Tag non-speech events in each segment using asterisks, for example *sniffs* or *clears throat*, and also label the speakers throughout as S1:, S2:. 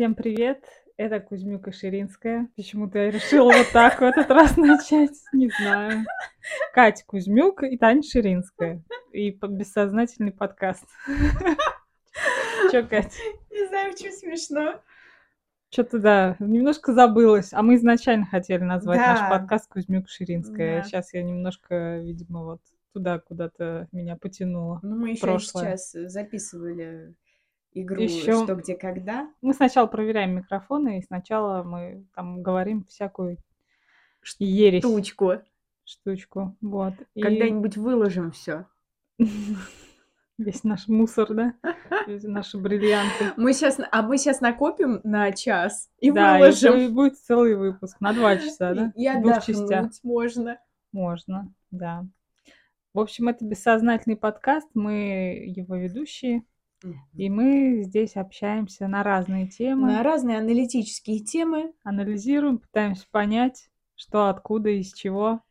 S1: Всем привет! Это Кузьмюк и Ширинская. Почему-то я решила вот так в этот раз *laughs* начать, не знаю. Катя Кузьмюк и Таня Ширинская. И бессознательный подкаст. Чё, Катя?
S2: Не знаю, почему смешно.
S1: Что-то, да, немножко забылась. А мы изначально хотели назвать наш
S2: Да.
S1: подкаст Кузьмюк Ширинская.
S2: Да.
S1: Сейчас я немножко, видимо, вот туда куда-то меня потянуло.
S2: Ну, мы еще
S1: Прошлое.
S2: сейчас записывали игру
S1: Ещё-
S2: «Что, где, когда».
S1: Мы сначала проверяем микрофоны, и сначала мы там говорим всякую ересь,
S2: Тучку.
S1: штучку. Вот. И
S2: Когда-нибудь выложим все. *laughs*
S1: весь наш мусор, да? *laughs* Весь наши бриллианты.
S2: Мы сейчас, а мы сейчас накопим на час и
S1: Да, и
S2: выложим.
S1: бу- будет целый выпуск на два часа, да?
S2: И, и
S1: частях.
S2: можно.
S1: Можно, да. В общем, это бессознательный подкаст, мы его ведущие, и мы здесь общаемся на разные темы,
S2: На разные аналитические темы.
S1: анализируем, пытаемся понять, что, откуда, из чего.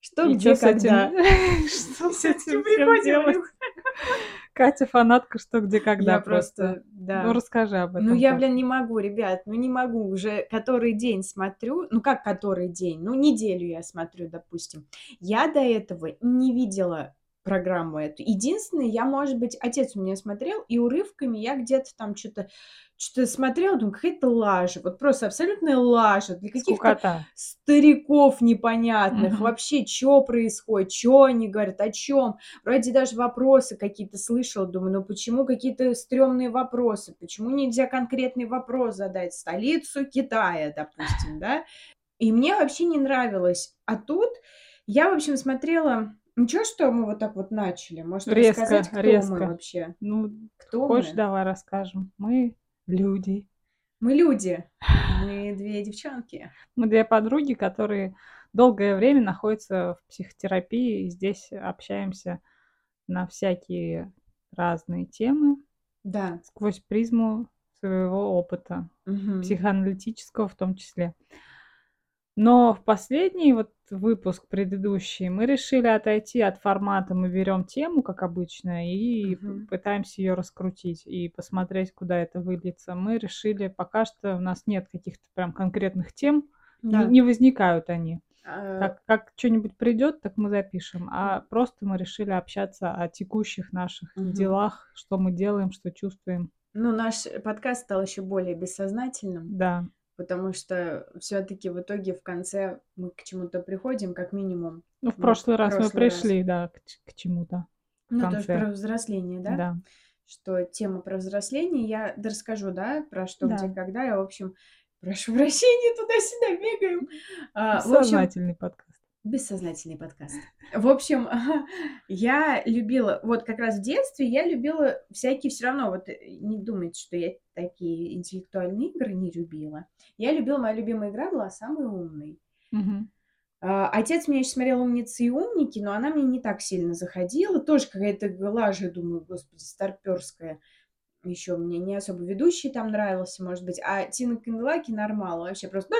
S2: Что,
S1: и
S2: где,
S1: этим-
S2: когда. *laughs*
S1: Что с
S2: этим
S1: делать? *laughs* Катя фанатка, что, где, когда
S2: Я
S1: просто.
S2: да.
S1: Ну, расскажи об этом.
S2: Ну, я, блин, не могу, ребят, ну, не могу. Уже который день смотрю. Ну, как который день? Ну, неделю я смотрю, допустим. Я до этого не видела программу эту. Единственное, я, может быть, отец у меня смотрел, и урывками я где-то там что-то что-то смотрела, думаю, какая-то лажа. Вот просто абсолютная лажа. Для каких-то стариков непонятных.
S1: Мгм.
S2: Вообще, что происходит, что они говорят, о чем. Вроде даже вопросы какие-то слышала, думаю, ну почему какие-то стрёмные вопросы? Почему нельзя конкретный вопрос задать? Столицу Китая, допустим, да? И мне вообще не нравилось. А тут я, в общем, смотрела... Ничего, что мы вот так вот начали? Может,
S1: Резко,
S2: рассказать, кто
S1: резко.
S2: мы вообще?
S1: Ну,
S2: Кто
S1: хочешь,
S2: мы?
S1: давай расскажем. Мы люди.
S2: Мы люди. *sighs* Мы две девчонки.
S1: Мы две подруги, которые долгое время находятся в психотерапии, и здесь общаемся на всякие разные темы
S2: Да.
S1: сквозь призму своего опыта,
S2: Мгм.
S1: психоаналитического в том числе. Но в последний вот выпуск предыдущий мы решили отойти от формата «мы берем тему», как обычно, и
S2: Мгм.
S1: пытаемся ее раскрутить и посмотреть, куда это выльется. Мы решили, пока что у нас нет каких-то прям конкретных тем, не-
S2: Да.
S1: не, возникают они.
S2: А,
S1: Как, как что-нибудь придет, так мы запишем. А просто мы решили общаться о текущих наших
S2: Мгм.
S1: делах, что мы делаем, что чувствуем.
S2: Ну, наш подкаст стал еще более бессознательным,
S1: Да.
S2: Потому что все-таки в итоге в конце мы к чему-то приходим, как минимум.
S1: Ну, в
S2: Ну,
S1: прошлый раз мы
S2: прошлый раз.
S1: пришли, да, к, к чему-то.
S2: Ну, тоже про взросление, да?
S1: Да.
S2: Что тема про взросление, я расскажу, да, про что,
S1: Да.
S2: где, когда. Я, в общем, прошу прощения, туда-сюда бегаем. А, в общем,
S1: Сознательный подкаст.
S2: Бессознательный подкаст. В общем, я любила, вот как раз в детстве я любила всякие все равно, вот э, не думайте, что я такие интеллектуальные игры не любила. Я любила, моя любимая игра была «Самый умный».
S1: Мгм.
S2: А, Отец меня еще смотрел «Умницы и умники», но она мне не так сильно заходила. Тоже какая-то лажа, думаю, господи, старперская. Еще мне не особо ведущий там нравился, может быть. А Тина Канделаки нормал. Вообще просто...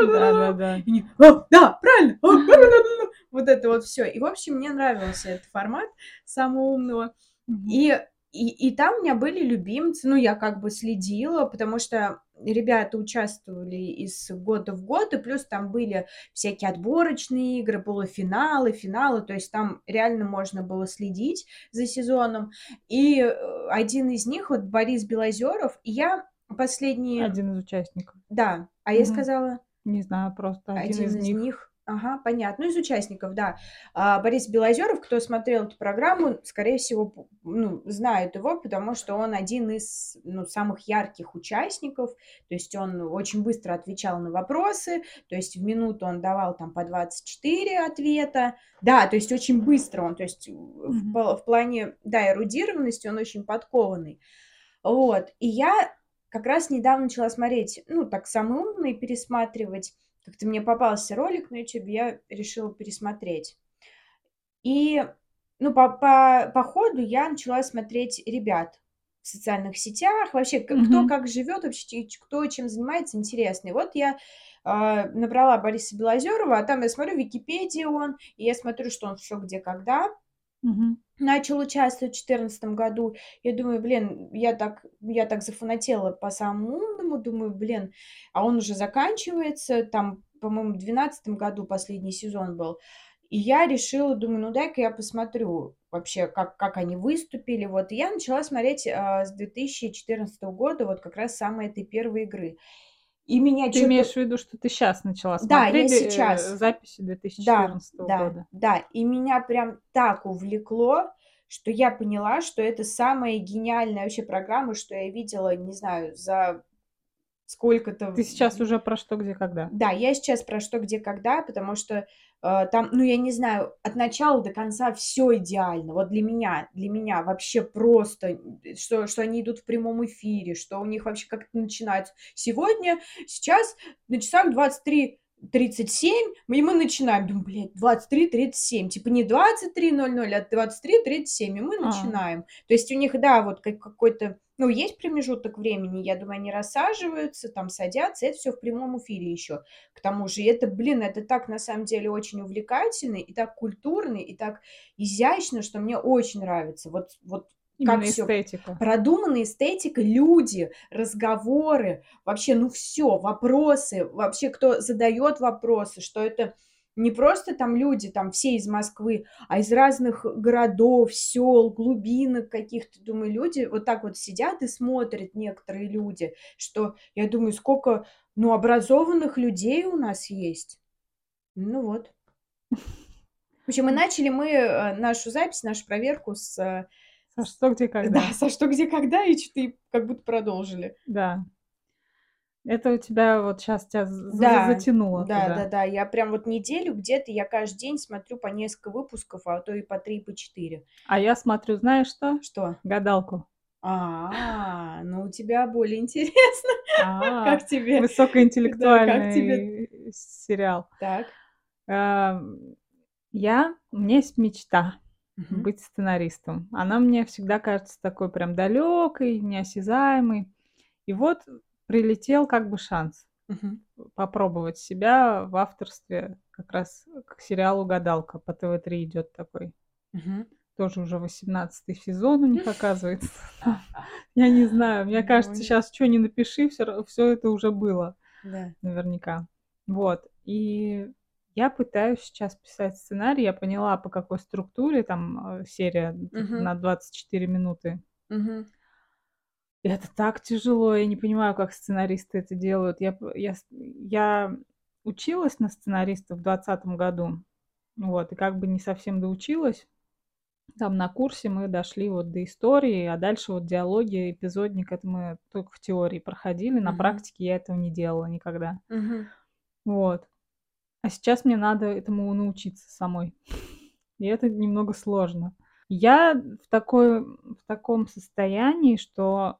S1: Да-да-да.
S2: И они, «А, да, правильно. да-да-да-да». Вот это вот все. И, в общем, мне нравился этот формат самого умного.
S1: Мгм.
S2: И, и, и там у меня были любимцы, ну, я как бы следила, потому что ребята участвовали из года в год, и плюс там были всякие отборочные игры, полуфиналы, финалы, то есть там реально можно было следить за сезоном. И э, один из них, вот Борис Белозеров, и я последние...
S1: Один из участников.
S2: Да, а я
S1: Мгм.
S2: сказала...
S1: Не знаю, просто один, из, них.
S2: Ага, понятно. Ну, из участников, да. А, Борис Белозеров, кто смотрел эту программу, скорее всего, ну, знают его, потому что он один из ну, самых ярких участников. То есть он очень быстро отвечал на вопросы. То есть в минуту он давал там по 24 ответа. Да, то есть очень быстро он. То есть в,
S1: Мгм.
S2: пла- в плане, да, эрудированности он очень подкованный. Вот. И я как раз недавно начала смотреть, ну, так, самый умный, пересматривать. Как-то мне попался ролик на YouTube, я решила пересмотреть. И, ну, по, по, по ходу я начала смотреть ребят в социальных сетях, вообще, к- кто как живет, вообще, кто чем занимается, интересно. И вот я а, набрала Бориса Белозерова, а там я смотрю, Википедии он, и я смотрю, что он что, где, когда.
S1: Мгм.
S2: начал участвовать в 2014 году. Я думаю, блин, я так, я так зафанатела по самому умному, думаю, блин, а он уже заканчивается, там, по-моему, в 2012 году последний сезон был. И я решила, думаю, ну дай-ка я посмотрю вообще, как, как они выступили. Вот, и я начала смотреть а, с 2014 года, вот как раз с самой этой первой игры. И меня
S1: Ты имеешь в виду, что ты сейчас начала
S2: Да, я
S1: смотреть э,
S2: сейчас.
S1: записи
S2: Да,
S1: 2014
S2: да,
S1: года?
S2: да. И меня прям так увлекло, что я поняла, что это самая гениальная вообще программа, что я видела, не знаю, за сколько-то...
S1: Ты сейчас уже про что, где, когда?
S2: Да, я сейчас про что, где, когда, потому что э, там, ну, я не знаю, от начала до конца все идеально. Вот для меня, для меня вообще просто, э, что, что они идут в прямом эфире, что у них вообще как-то начинается. Сегодня, сейчас на часах 23 37, и мы начинаем. Думаю, блядь, 23.37. Типа не 23.00, а 23.37, и мы
S1: А.
S2: начинаем. То есть у них, да, вот как какой-то, ну, есть промежуток времени, я думаю, они рассаживаются, там садятся, это все в прямом эфире еще. К тому же, это, блин, это так на самом деле очень увлекательно, и так культурно, и так изящно, что мне очень нравится. Вот, вот
S1: Именно
S2: как
S1: эстетика.
S2: продуманная эстетика, люди, разговоры, вообще, ну все, вопросы, вообще кто задает вопросы, что это не просто там люди, там все из Москвы, а из разных городов, сел, глубинок каких-то, думаю, люди вот так вот сидят и смотрят некоторые люди, что я думаю, сколько, ну, образованных людей у нас есть. Ну вот. *laughs* В общем, и начали мы э, нашу запись, нашу проверку с э,
S1: Со что, где, когда?
S2: да, со что, где, когда, и что-то как будто продолжили.
S1: Да. Это у тебя вот сейчас тебя
S2: Да,
S1: затянуло
S2: Да,
S1: туда.
S2: да, да. Я прям вот неделю где-то, я каждый день смотрю по несколько выпусков, а то и по три, по четыре.
S1: А я смотрю, знаешь что?
S2: Что?
S1: Гадалку.
S2: А, ну у тебя более интересно.
S1: А,
S2: Как тебе?
S1: высокоинтеллектуальный сериал.
S2: Так.
S1: Ам, Я, у меня есть мечта
S2: Мгм.
S1: быть сценаристом. Она мне всегда кажется такой прям далекой, неосязаемой. И вот прилетел как бы шанс
S2: Мгм.
S1: попробовать себя в авторстве как раз к сериалу «Гадалка». По ТВ-3 идет такой.
S2: Мгм.
S1: Тоже уже 18 сезон у них оказывается. *laughs* Я не знаю, мне кажется, сейчас что не напиши, все, это уже было наверняка. Вот. И я пытаюсь сейчас писать сценарий. Я поняла, по какой структуре там э, серия
S2: Мгм.
S1: на 24 минуты.
S2: Мгм.
S1: И это так тяжело. Я не понимаю, как сценаристы это делают. Я, я, я училась на сценариста в 2020 году. Вот. И как бы не совсем доучилась. Там на курсе мы дошли вот до истории, а дальше вот диалоги, эпизодник, это мы только в теории проходили. На
S2: Мгм.
S1: практике я этого не делала никогда.
S2: Мгм.
S1: Вот. А сейчас мне надо этому научиться самой. *laughs* И это немного сложно. Я в, такой, в таком состоянии, что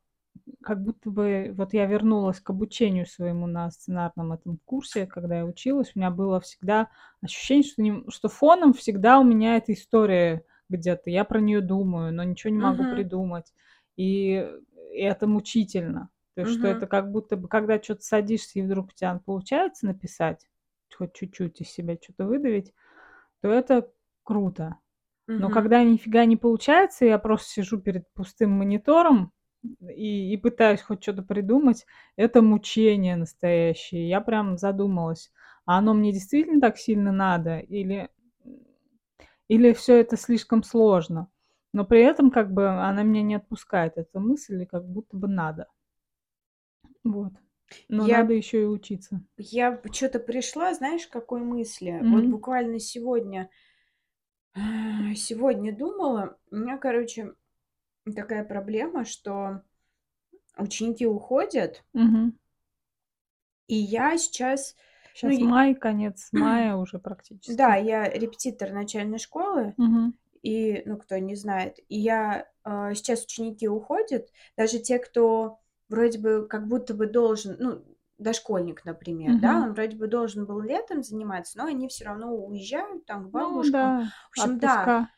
S1: как будто бы вот я вернулась к обучению своему на сценарном этом курсе, когда я училась, у меня было всегда ощущение, что, не- что фоном всегда у меня эта история где-то. Я про нее думаю, но ничего не могу
S2: Мгм.
S1: придумать. И, и это мучительно. То есть, что
S2: Мгм.
S1: это как будто бы, когда что-то садишься и вдруг у тебя получается написать, хоть чуть-чуть из себя что-то выдавить, то это круто. Но
S2: Мгм.
S1: когда нифига не получается, я просто сижу перед пустым монитором и, и пытаюсь хоть что-то придумать, это мучение настоящее. Я прям задумалась, а оно мне действительно так сильно надо или, или все это слишком сложно? Но при этом как бы она меня не отпускает, эта мысль, и как будто бы надо. Вот. Но
S2: Я
S1: надо еще и учиться.
S2: Я что-то пришла, знаешь, какой мысли? Вот
S1: Мгм.
S2: буквально сегодня, а, сегодня думала, у меня, короче, такая проблема, что ученики уходят,
S1: Мгм.
S2: и я сейчас, ну,
S1: Сейчас
S2: и-
S1: май, конец *clears throat* мая уже практически.
S2: да, я репетитор начальной школы,
S1: Мгм.
S2: и, ну, кто не знает, и я а, сейчас ученики уходят, даже те, кто вроде бы как будто бы должен, ну, дошкольник, например, да,
S1: Мгм.
S2: он вроде бы должен был летом заниматься, но они все равно уезжают там к
S1: Ну
S2: бабушкам.
S1: да,
S2: В общем, да,
S1: отпуска.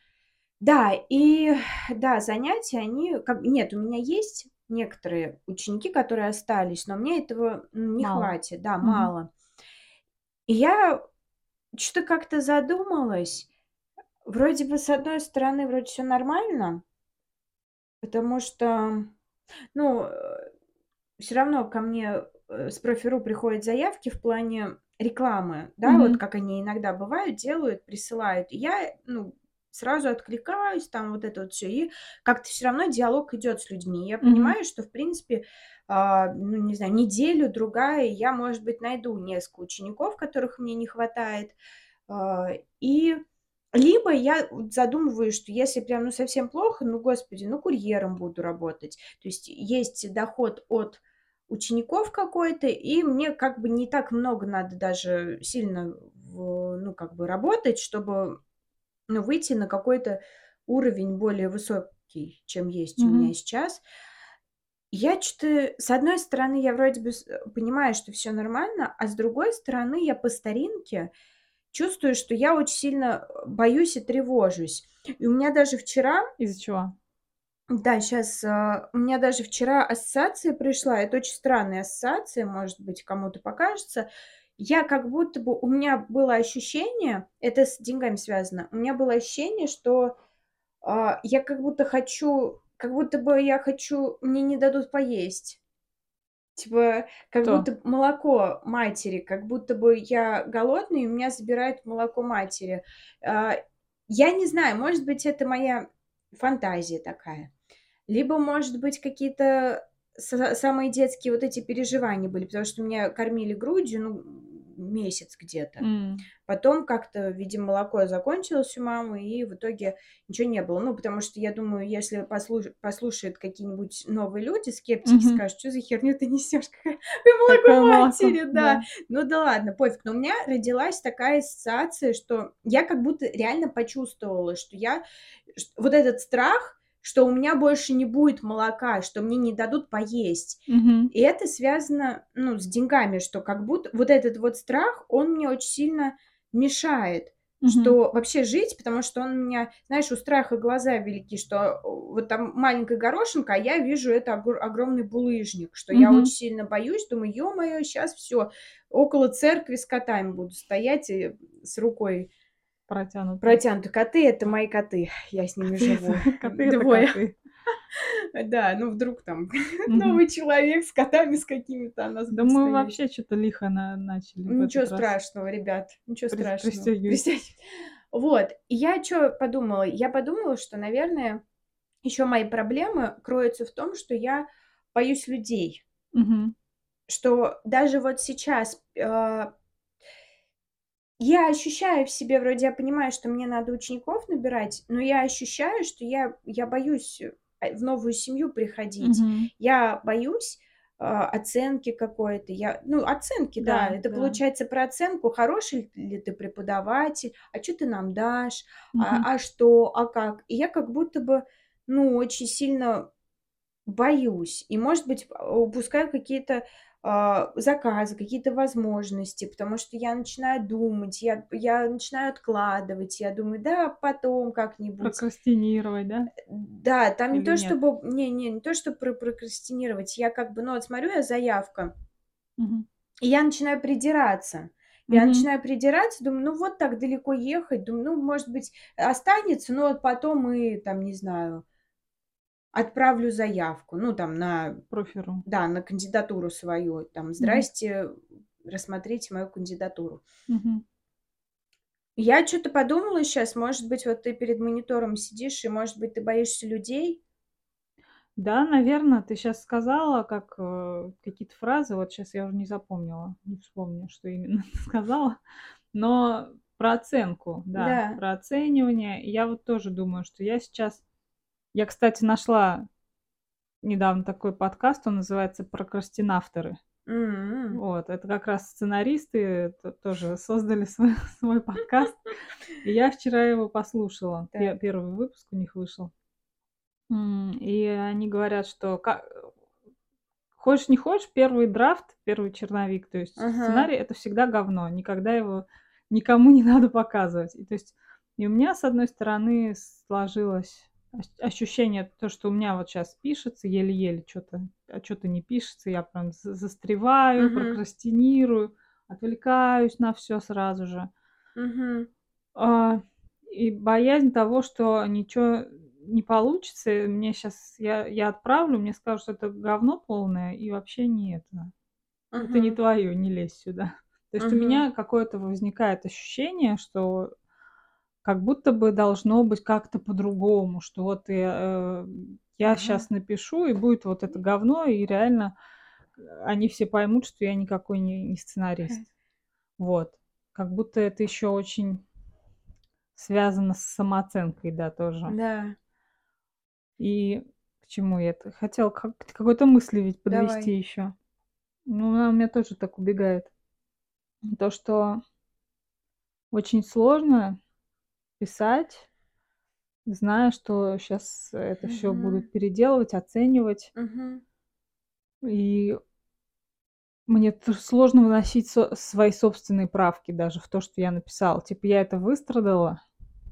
S2: да, и да, занятия, они, как, нет, у меня есть некоторые ученики, которые остались, но мне этого не
S1: Мало.
S2: хватит, да,
S1: Мгм.
S2: мало. И я что-то как-то задумалась, Вроде бы, с одной стороны, вроде все нормально, потому что, ну, все равно ко мне э, с профиру приходят заявки в плане рекламы, да, вот
S1: Мгм.
S2: как они иногда бывают, делают, присылают. И я, ну, сразу откликаюсь, там вот это вот все, и как-то все равно диалог идет с людьми. Я
S1: Мгм.
S2: понимаю, что, в принципе, а, ну, не знаю, неделю, другая, я, может быть, найду несколько учеников, которых мне не хватает. А, и либо я вот задумываюсь, что если прям, ну, совсем плохо, ну, господи, ну, курьером буду работать. То есть есть доход от учеников какой-то, и мне как бы не так много надо даже сильно ну, как бы работать, чтобы, ну, выйти на какой-то уровень более высокий, чем есть у меня сейчас. Я чё-то, с одной стороны, я вроде бы понимаю, что все нормально, а с другой стороны, я по старинке чувствую, что я очень сильно, э, боюсь и тревожусь. И у меня даже вчера
S1: Из-за чего?
S2: Да, сейчас у меня даже вчера ассоциация пришла. Это очень странная ассоциация, может быть, кому-то покажется. Я как будто бы у меня было ощущение, это с деньгами связано, у меня было ощущение, что, а, я как будто хочу как будто бы я хочу мне не дадут поесть. Типа, как
S1: Кто?
S2: будто молоко матери, как будто бы я голодный, и у меня забирают молоко матери. А, я не знаю, может быть, это моя фантазия такая. Либо, может быть, какие-то са самые детские вот эти переживания были, потому что меня кормили грудью, ну, месяц где-то.
S1: М.
S2: Потом как-то, видимо, молоко закончилось у мамы, и в итоге ничего не было. Ну, потому что я думаю, если послуш послушают какие-нибудь новые люди, скептики,
S1: Мгм.
S2: скажут: что за херню ты несешь? Какое молоко матери?" Да.
S1: да.
S2: Ну да ладно, пофиг. Но у меня родилась такая ассоциация, что я как будто реально почувствовала, что я вот этот страх, что у меня больше не будет молока, что мне не дадут поесть.
S1: Мгм.
S2: И это связано, ну, с деньгами, что как будто вот этот вот страх, он мне очень сильно мешает,
S1: Мгм.
S2: что вообще жить, потому что он у меня, знаешь, у страха глаза велики, что вот там маленькая горошинка, а я вижу это огр огромный булыжник, что я
S1: Мгм.
S2: очень сильно боюсь, думаю: "Ё-моё, щас всё, около церкви с котами буду стоять и с рукой
S1: Протянутой.
S2: протянутой". Коты- это мои коты, я с ними живу.
S1: коты
S2: Двое.
S1: коты. *laughs*
S2: Да, ну вдруг там новый человек с котами с какими-то, нас
S1: Да мы вообще чё-то лихо на начали
S2: Ничего страшного, ребят, ничего страшного. Вот, я чё подумала? Я подумала, что, наверное, ещё мои проблемы кроются в том, что я боюсь людей. Что даже вот сейчас, а я ощущаю в себе, вроде я понимаю, что мне надо учеников набирать, но я ощущаю, что я я боюсь, э, в новую семью приходить.
S1: Мгм.
S2: Я боюсь, а, оценки какой-то. Я ну, оценки, да.
S1: Да,
S2: Это
S1: да.
S2: получается про оценку, хороший ли ты преподаватель, а чё ты нам дашь,
S1: Мгм.
S2: а а что, а как. И я как будто бы, ну, очень сильно боюсь и, может быть, упускаю какие-то, заказы, какие-то возможности, потому что я начинаю думать, я я начинаю откладывать, я думаю: "Да, потом как-нибудь".
S1: Прокрастинировать, да?
S2: Да, там не
S1: Или
S2: то
S1: нет?
S2: чтобы не не не то, что про прокрастинировать, я как бы, ну, вот смотрю я заявка
S1: Мгм.
S2: и я начинаю придираться. Я
S1: Мгм.
S2: начинаю придираться, думаю: "Ну, вот так далеко ехать". Думаю: "Ну, может быть, останется, но вот потом и там, не знаю" "отправлю заявку". Ну, там на
S1: Профиру.
S2: да, на кандидатуру свою. Там. "Здрасте, рассмотрите мою кандидатуру".
S1: Мгм.
S2: Я чё-то подумала щас, может быть, вот ты перед монитором сидишь, и, может быть, ты боишься людей?
S1: Да, наверно, ты щас сказала, как, э, какие-то фразы, вот щас я уже не запомнила, не вспомню, что именно *laughs* сказала, но про оценку, да,
S2: Да.
S1: про оценивание. Я вот тоже думаю, что я сейчас я, кстати, нашла недавно такой подкаст, он называется "Прокрастинавторы".
S2: М.
S1: Вот, это как раз сценаристы тоже создали *laughs* свой свой подкаст. И я вчера его послушала.
S2: Так.
S1: первый выпуск у них вышел. И они говорят, что ка хочешь не хочешь, первый драфт, первый черновик, то есть
S2: Ага.
S1: сценарий- это всегда говно, никогда его никому не надо показывать. И то есть и у меня, с одной стороны, сложилось ощущение, то, что у меня вот щас пишется еле-еле чё-то, а чё-то не пишется, я прям за застреваю,
S2: Мгм.
S1: прокрастинирую, отвлекаюсь на всё сразу же.
S2: Мгм.
S1: А, И боязнь того, что ничего не получится, мне сейчас я я отправлю, мне скажут, что это говно полное, и вообще не это. Это не твое, не лезь сюда. *laughs* То есть у
S2: Мгм.
S1: меня какое-то возникает ощущение, что как будто бы должно быть как-то по-другому, что вот я, э, я
S2: Ага.
S1: сейчас напишу, и будет вот это говно, и реально э, они все поймут, что я никакой не, не сценарист. Вот. Как будто это еще очень связано с самооценкой, да, тоже.
S2: Да,
S1: И к чему я это? Хотела как- какой-то мысли ведь подвести
S2: Давай.
S1: еще. Ну, она у меня тоже так убегает. То, что очень сложно писать, зная, что сейчас это все
S2: Мгм.
S1: будут переделывать, оценивать.
S2: Мгм.
S1: И мне сложно выносить со- свои собственные правки даже в то, что я написала. Типа я это выстрадала,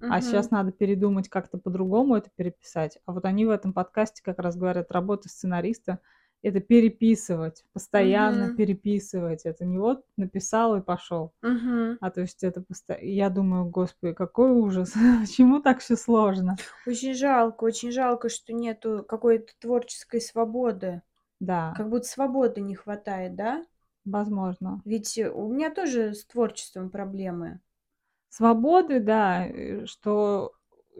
S1: а
S2: Мгм.
S1: сейчас надо передумать как-то по-другому это переписать. А вот они в этом подкасте как раз говорят, работа сценариста — это переписывать, постоянно
S2: Мгм.
S1: переписывать. Это не вот написал и пошел.
S2: Мгм.
S1: А то есть это посто... Я думаю, господи, какой ужас. *laughs* Почему так все сложно?
S2: Очень жалко, очень жалко, что нету какой-то творческой свободы.
S1: Да,
S2: Как будто свободы не хватает, да?
S1: возможно.
S2: Ведь э, у меня тоже с творчеством проблемы.
S1: Свободы, да, э, что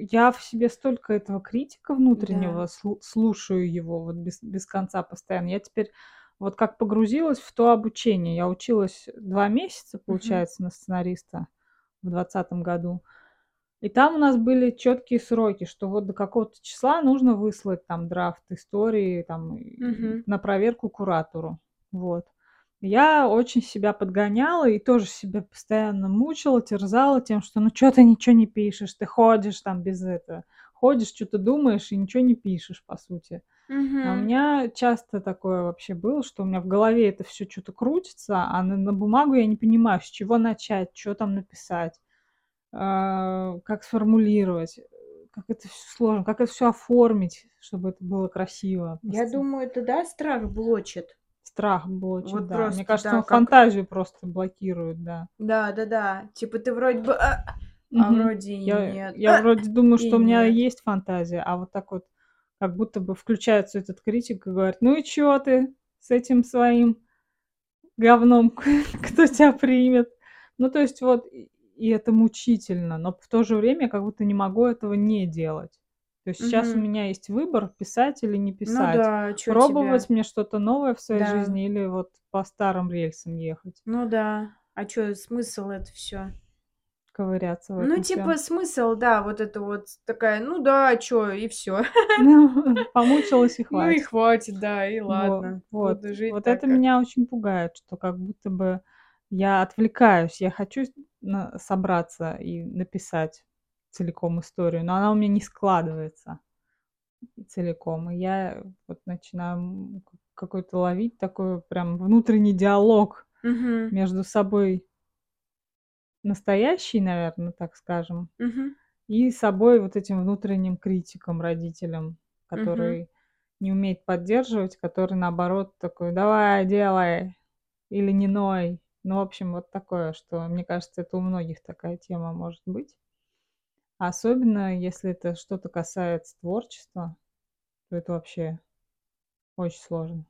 S1: я в себе столько этого критика внутреннего,
S2: Да.
S1: слу- слушаю его вот без, без конца постоянно. Я теперь вот как погрузилась в то обучение. Я училась два месяца, получается, на сценариста в двадцатом году. И там у нас были четкие сроки, что вот до какого-то числа нужно выслать там драфт истории там
S2: Мгм.
S1: на проверку куратору. Вот. Я очень себя подгоняла и тоже себя постоянно мучила, терзала тем, что ну что ты ничего не пишешь, ты ходишь там без этого, ходишь, что-то думаешь и ничего не пишешь, по сути. А у меня часто такое вообще было, что у меня в голове это все что-то крутится, а на, на бумагу я не понимаю, с чего начать, что там написать а, как сформулировать, э, как это все сложно, как это все оформить, чтобы это было красиво.
S2: Я думаю, это да, страх блочит.
S1: Страх блочит,
S2: Вот
S1: да.
S2: просто,
S1: Мне кажется,
S2: да,
S1: он
S2: как-
S1: фантазию просто блокирует, да.
S2: Да, да, да. Типа ты вроде бы, а, а
S1: Мгм.
S2: вроде и
S1: Я,
S2: нет.
S1: я
S2: А,
S1: вроде думаю, что у меня
S2: нет.
S1: есть фантазия, а вот так вот, как будто бы включается этот критик и говорит, ну и чё ты с этим своим говном, *laughs* кто тебя примет? Ну, то есть вот, и это мучительно, но в то же время я как будто не могу этого не делать. То есть сейчас у меня есть выбор, писать или не
S2: Ну
S1: писать.
S2: да, чё
S1: Пробовать
S2: тебя?
S1: мне что-то новое в своей
S2: Да.
S1: жизни или вот по старым рельсам ехать,
S2: Ну да. А чё, смысл это все?
S1: ковыряться в
S2: Ну,
S1: этом
S2: типа,
S1: всем.
S2: смысл, да, вот это вот такая, ну да, чё, и все.
S1: Ну, *laughs* помучилась и *laughs*
S2: Ну и
S1: хватит.
S2: хватит, да, и ладно.
S1: Вот, вот
S2: так,
S1: это
S2: как...
S1: меня очень пугает, что как будто бы я отвлекаюсь, я хочу собраться и написать целиком историю, но она у меня не складывается целиком, и я вот начинаю какой-то ловить такой прям внутренний диалог
S2: Мгм,
S1: между собой настоящий, наверное, так скажем,
S2: мгм,
S1: и собой вот этим внутренним критиком, родителем, который не умеет поддерживать, который наоборот такой, давай, делай, или не ной. Ну, в общем, вот такое, что, мне кажется, это у многих такая тема может быть. Особенно, если это что-то касается творчества, то это вообще очень сложно.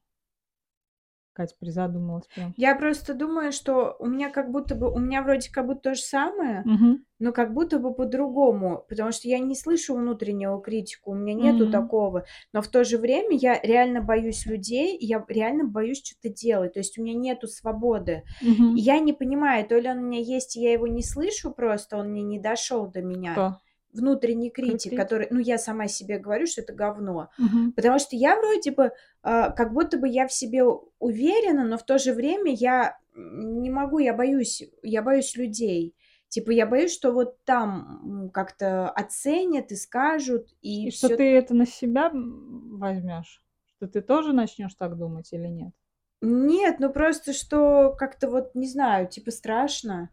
S1: Катя призадумалась прям.
S2: Я просто думаю, что у меня как будто бы, у меня вроде как будто то же самое,
S1: Мгм.
S2: но как будто бы по-другому, потому что я не слышу внутреннего критику, у меня нету
S1: Мгм.
S2: такого, но в то же время я реально боюсь людей, я реально боюсь что-то делать, то есть у меня нету свободы. И я не понимаю, то ли он у меня есть, и я его не слышу просто, он мне не дошел до меня.
S1: Кто?
S2: Внутренний критик,
S1: Критик?
S2: который, ну, я сама себе говорю, что это говно.
S1: Мгм.
S2: Потому что я вроде бы, а, как будто бы я в себе уверена, но в то же время я не могу, я боюсь, я боюсь людей. Типа я боюсь, что вот там как-то оценят и скажут, и,
S1: И что
S2: все.
S1: ты это на себя возьмешь? Что ты тоже начнешь так думать или нет?
S2: Нет, ну просто что как-то вот, не знаю, типа страшно.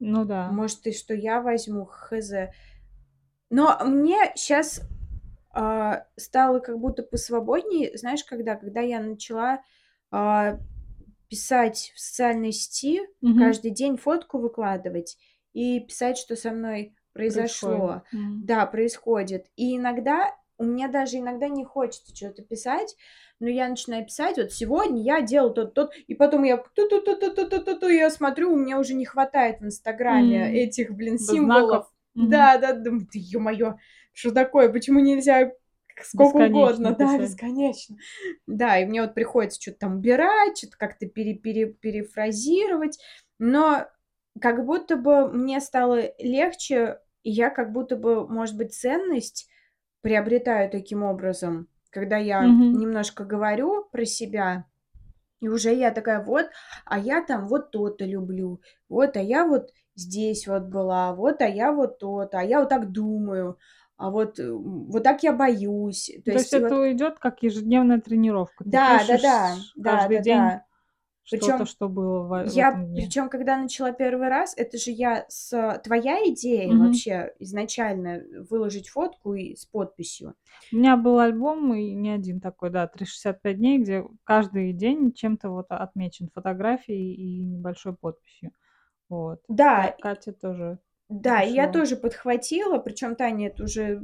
S1: Ну да.
S2: Может, и что я возьму, хз. Но мне сейчас стало как будто посвободнее, знаешь, когда? Когда я начала а, писать в социальной сети,
S1: Мгм.
S2: каждый день фотку выкладывать и писать, что со мной произошло.
S1: Мгм.
S2: Да, происходит. И иногда, у меня даже иногда не хочется что-то писать, но я начинаю писать, вот сегодня я делал тот-тот, и потом я ту-ту-ту-ту-ту-ту-ту, я смотрю, у меня уже не хватает в Инстаграме
S1: М.
S2: этих, блин, символов.
S1: знаков.
S2: Да, да, думаю, ты, ё-моё, что такое, почему нельзя сколько угодно, да, бесконечно. Да, и мне вот приходится что-то там убирать, что-то как-то пере, пере, перефразировать, но как будто бы мне стало легче, и я как будто бы, может быть, ценность приобретаю таким образом, когда я немножко говорю про себя, и уже я такая, вот, а я там вот то-то люблю, вот, а я вот здесь вот была, вот, а я вот то-то, а я вот так думаю, а вот, вот так я боюсь. То
S1: То есть
S2: есть, и вот,
S1: это идет как ежедневная тренировка.
S2: Да, да, да, да,
S1: каждый
S2: да,
S1: день
S2: да.
S1: что-то,
S2: Причем
S1: что было в, в
S2: я,
S1: этом дне.
S2: причем, когда начала первый раз, это же я с твоя идея
S1: Мгм.
S2: вообще изначально выложить фотку и с подписью.
S1: У меня был альбом, и не один такой, да, 365 дней, где каждый день чем-то вот отмечен фотографией и небольшой подписью. Вот.
S2: Да,
S1: Ка- Катя тоже
S2: Да, и я тоже подхватила, причем Таня это уже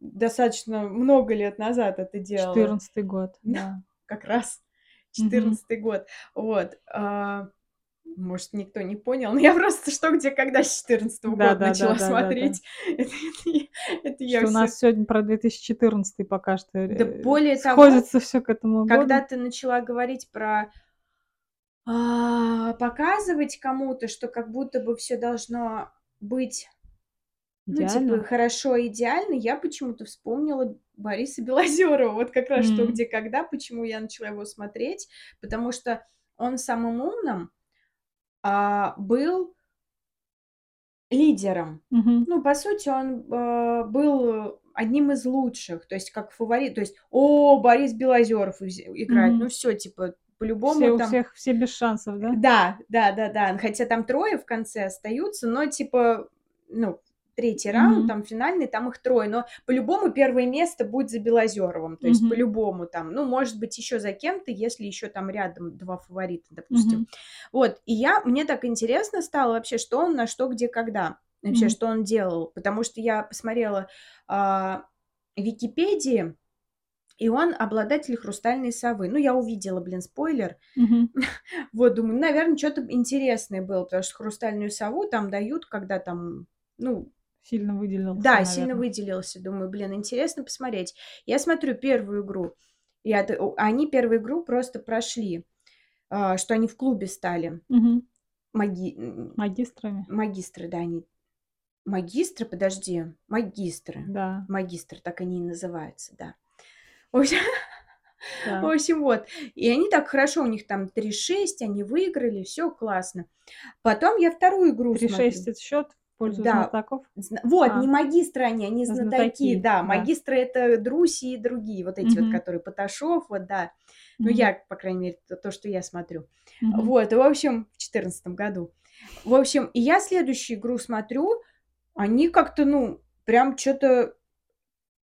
S2: достаточно много лет назад это делала.
S1: 14 год, *laughs*
S2: Да. Как раз
S1: Мгм.
S2: 14 год. Вот. а, Может, никто не понял, *laughs* но я просто что, где, когда с 14
S1: Да,
S2: года
S1: да,
S2: начала
S1: да, да, да, да.
S2: смотреть. *laughs* Это, это это я
S1: Что у
S2: всё-
S1: нас сегодня про 2014 пока что
S2: Да
S1: э,
S2: более того,
S1: сходится все к этому
S2: Когда
S1: году.
S2: ты начала говорить про а, показывать кому-то, что как будто бы все должно быть Ну, типа, хорошо, идеально. Я почему-то вспомнила Бориса Белозерова. Вот как раз что,
S1: М.
S2: где, когда, почему я начала его смотреть. Потому что он самым умным а, был лидером.
S1: Мгм.
S2: Ну, по сути, он а, был одним из лучших. То есть, как фаворит. То есть, о, Борис Белозеров играет.
S1: Мгм.
S2: Ну, все, типа, по-любому
S1: Все, у
S2: там...
S1: всех, все без шансов, да?
S2: Да, да, да, да. Хотя там трое в конце остаются, но типа, ну, третий раунд,
S1: Мгм.
S2: там финальный, там их трое. Но по-любому первое место будет за Белозеровым. То есть
S1: Мгм.
S2: по-любому там, ну, может быть, еще за кем-то, если еще там рядом два фаворита, допустим.
S1: Мгм.
S2: Вот, и я, мне так интересно стало вообще, что он на что, где, когда. Вообще,
S1: Мгм.
S2: что он делал. Потому что я посмотрела в Википедии, и он обладатель хрустальной совы. Ну, я увидела, блин, спойлер.
S1: Мгм. *laughs*
S2: Вот, думаю, наверное, что-то интересное было, потому что хрустальную сову там дают, когда там, ну,
S1: Сильно выделился,
S2: да, сильно
S1: наверное.
S2: выделился. Думаю, блин, интересно посмотреть. Я смотрю первую игру, и от- они первую игру просто прошли, а, что они в клубе стали.
S1: Мгм.
S2: Маги...
S1: Магистрами.
S2: Магистры, да, они... Магистры, подожди, магистры.
S1: Да,
S2: Магистры, так они и называются, да. *laughs* В общем, В
S1: да.
S2: общем, вот. И они так хорошо, у них там 3-6, они выиграли, все классно. Потом я вторую игру
S1: 3-6
S2: смотрю.
S1: это счет в пользу
S2: Да.
S1: знатоков.
S2: Зна- Вот,
S1: А.
S2: не магистры они, они знатоки,
S1: Знатоки,
S2: да.
S1: да.
S2: Магистры это Друси и другие, вот эти вот,
S1: Мгм.
S2: которые Поташов, вот, да. Ну,
S1: Мгм.
S2: я, по крайней мере, то, то, что я смотрю.
S1: Мгм.
S2: Вот, и, в общем, в четырнадцатом году. В общем, и я следующую игру смотрю, они как-то, ну, прям что-то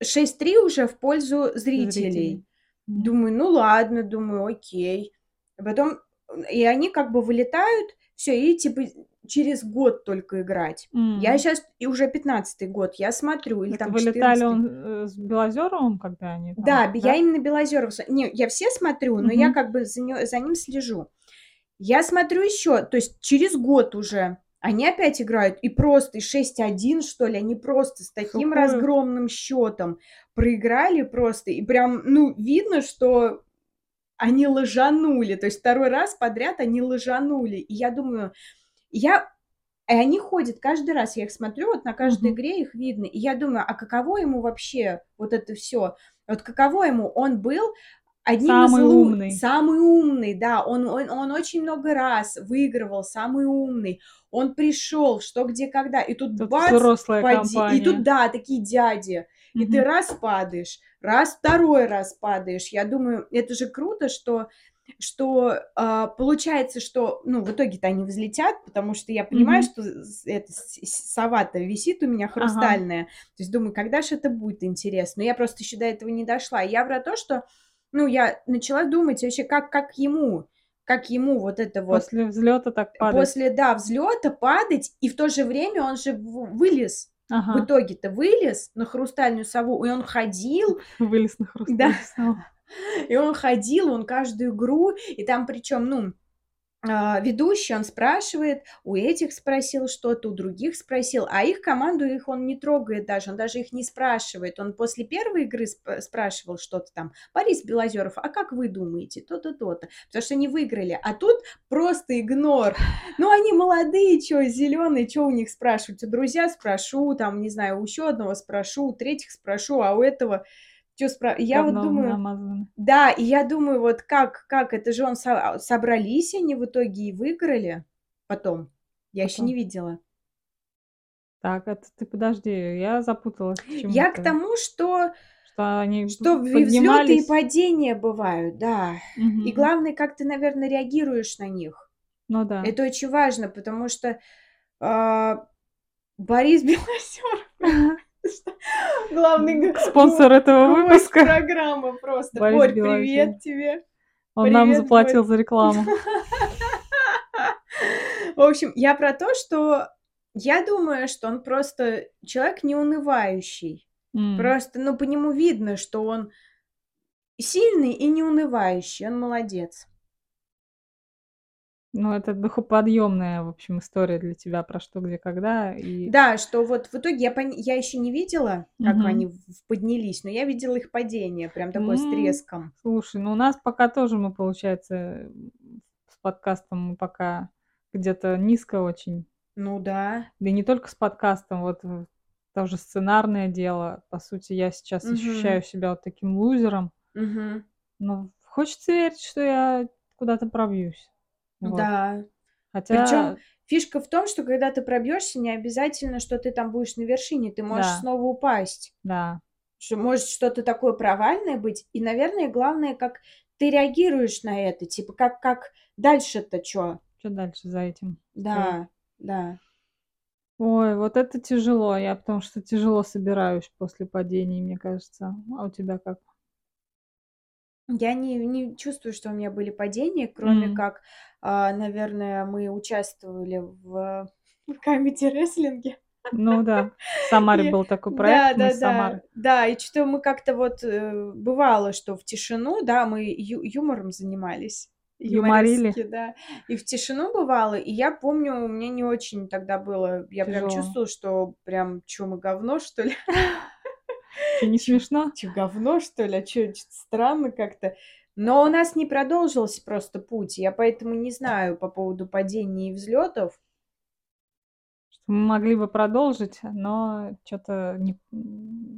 S2: 6-3 уже в пользу зрителей.
S1: Зрителей.
S2: Думаю, ну ладно, думаю, окей. Потом, и они как бы вылетают, все, и типа через год только играть. Я
S1: М.
S2: сейчас, и уже 15-й год, я смотрю, или
S1: Это
S2: там
S1: вылетали
S2: 14-й.
S1: он э, с Белозеровым, когда они там,
S2: Да, б- я
S1: да?
S2: именно Белозерова. см- Не, я все смотрю, но я
S1: Мгм.
S2: как бы за, нё- за ним слежу. Я смотрю еще, то есть через год уже они опять играют, и просто и 6-1, что ли, они просто с таким
S1: Сухую.
S2: разгромным счетом проиграли просто, и прям, ну, видно, что они лажанули, то есть второй раз подряд они лажанули. И я думаю, я... И они ходят каждый раз, я их смотрю, вот на каждой
S1: Мгм.
S2: игре их видно, и я думаю, а каково ему вообще вот это все? Вот каково ему? Он был одним
S1: Самый
S2: из лу-
S1: умный.
S2: Самый умный, да. Он, он, он очень много раз выигрывал, самый умный. Он пришел, что, где, когда. И тут,
S1: Тут
S2: бац,
S1: взрослая
S2: поди-
S1: компания.
S2: И тут, да, такие дяди. И ты
S1: Мгм.
S2: раз падаешь, раз второй раз падаешь. Я думаю, это же круто, что что а, получается, что, ну, в итоге-то они взлетят, потому что я понимаю,
S1: Мгм.
S2: что эта сова-то висит у меня
S1: Ага.
S2: хрустальная. То есть думаю, когда же это будет интересно? Но я просто еще до этого не дошла. Я про то, что, ну, я начала думать вообще, как, как ему, как ему вот это вот
S1: После взлета так падать.
S2: после, да, взлета падать, и в то же время он же в- вылез. В
S1: Ага.
S2: итоге-то вылез на хрустальную сову, и он ходил, *laughs*
S1: Вылез на
S2: да,
S1: хрустальную сову.
S2: и он ходил, он каждую игру, и там причем, ну, ведущий, он спрашивает, у этих спросил что-то, у других спросил, а их команду их он не трогает даже, он даже их не спрашивает. Он после первой игры сп- спрашивал что-то там, Борис Белозеров, а как вы думаете, то-то, то-то, потому что они выиграли, а тут просто игнор. Ну, они молодые, что, зеленые, что у них спрашивать? У друзья спрошу, там, не знаю, у еще одного спрошу, у третьих спрошу, а у этого... Что спра... Я вот думаю,
S1: намазано.
S2: да, и я думаю, вот как, как, это же он со- собрались они в итоге и выиграли потом. Я еще
S1: Потом.
S2: не видела.
S1: Так, это ты подожди, я запуталась. к
S2: Я к тому, что,
S1: Что они
S2: что и взлеты и падения бывают, да. И
S1: Мгм.
S2: главное, как ты, наверное, реагируешь на них.
S1: Ну да.
S2: Это очень важно, потому что а, Борис *laughs* Белозеров, главный
S1: Спонсор этого
S2: гость
S1: выпуска.
S2: программы просто.
S1: Борис
S2: Борь, привет тебе.
S1: Он нам заплатил за рекламу.
S2: В общем, я про то, что я думаю, что он просто человек неунывающий.
S1: М.
S2: Просто, ну, по нему видно, что он сильный и неунывающий. Он молодец.
S1: Ну, это духоподъемная, в общем, история для тебя про что, где, когда. И
S2: Да, что вот в итоге я, пони- я еще не видела, как
S1: Мгм.
S2: они поднялись, но я видела их падение, прям такое с
S1: М.
S2: треском.
S1: слушай, ну у нас пока тоже мы, получается, с подкастом мы пока где-то низко очень.
S2: Ну да.
S1: Да не только с подкастом, вот тоже сценарное дело. По сути, я сейчас
S2: Мгм.
S1: ощущаю себя вот таким лузером.
S2: Мгм.
S1: Но хочется верить, что я куда-то пробьюсь. Вот.
S2: Да.
S1: Хотя,
S2: Причем фишка в том, что когда ты пробьешься, не обязательно, что ты там будешь на вершине, ты можешь
S1: Да.
S2: снова упасть.
S1: да,
S2: Что может что-то такое провальное быть. И, наверное, главное, как ты реагируешь на это. Типа, как, как дальше-то что?
S1: что дальше за этим?
S2: Да, да.
S1: Ой, вот это тяжело. Я потому что тяжело собираюсь после падений, мне кажется. А у тебя как?
S2: Я не, не чувствую, что у меня были падения, кроме
S1: М.
S2: как, а, наверное, мы участвовали в, *laughs* в камеди-рестлинге.
S1: Ну да, в Самаре
S2: И-
S1: был такой
S2: Да,
S1: проект,
S2: да, да.
S1: Самары.
S2: Да, и что мы как-то вот э, бывало, что в тишину, да, мы ю- юмором занимались.
S1: Юморили?
S2: Да. И в тишину бывало, и я помню, мне не очень тогда было, я прям
S1: Тяжело.
S2: чувствовала, что прям, чё, мы говно, что ли? *laughs*
S1: Что, не смешно?
S2: Чё, говно, что ли? А чё-то странно как-то. Но у нас не продолжился просто путь, я поэтому не знаю по поводу падений и взлетов.
S1: Мы могли бы продолжить, но что-то не...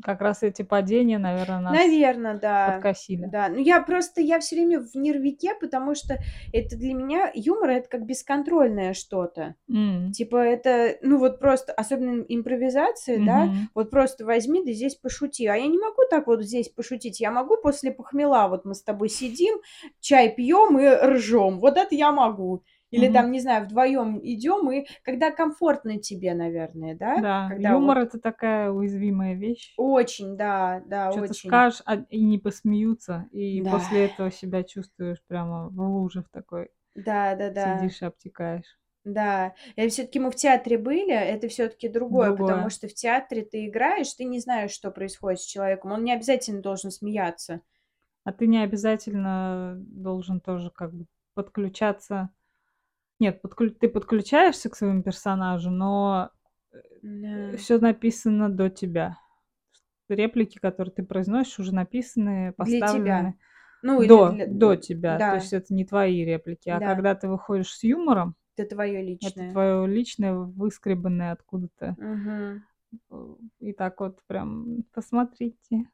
S1: как раз эти падения, наверное, нас
S2: Наверное, да.
S1: подкосили.
S2: Да, ну я просто, я все время в нервике, потому что это для меня юмор, это как бесконтрольное что-то.
S1: М,
S2: Типа это, ну вот просто, особенно импровизация, да,
S1: мгм.
S2: вот просто возьми да здесь пошути. А я не могу так вот здесь пошутить, я могу после похмела, вот мы с тобой сидим, чай пьем и ржем. Вот это я могу. Или
S1: Мгм.
S2: там, не знаю, вдвоем идем, и когда комфортно тебе, наверное, да?
S1: Да,
S2: Когда
S1: юмор
S2: вот
S1: это такая уязвимая вещь.
S2: очень, да, да,
S1: Что-то
S2: очень.
S1: скажешь, а- и не посмеются, и
S2: Да.
S1: после этого себя чувствуешь прямо в луже в такой,
S2: Да, да, да.
S1: сидишь и обтекаешь.
S2: Да, и все-таки мы в театре были, это все-таки другое, потому
S1: Другое.
S2: что в театре ты играешь, ты не знаешь, что происходит с человеком, он не обязательно должен смеяться.
S1: А ты не обязательно должен тоже как бы подключаться. Нет, подклю- ты подключаешься к своему персонажу, но
S2: Да.
S1: все написано до тебя. Реплики, которые ты произносишь, уже написаны,
S2: Для тебя.
S1: поставлены
S2: Ну, или
S1: до,
S2: для...
S1: до тебя. То
S2: Да,
S1: есть это не твои реплики. А
S2: да,
S1: когда ты выходишь с юмором,
S2: это твое
S1: это
S2: личное.
S1: твое личное, выскребанное откуда-то. Э, И так вот прям посмотрите.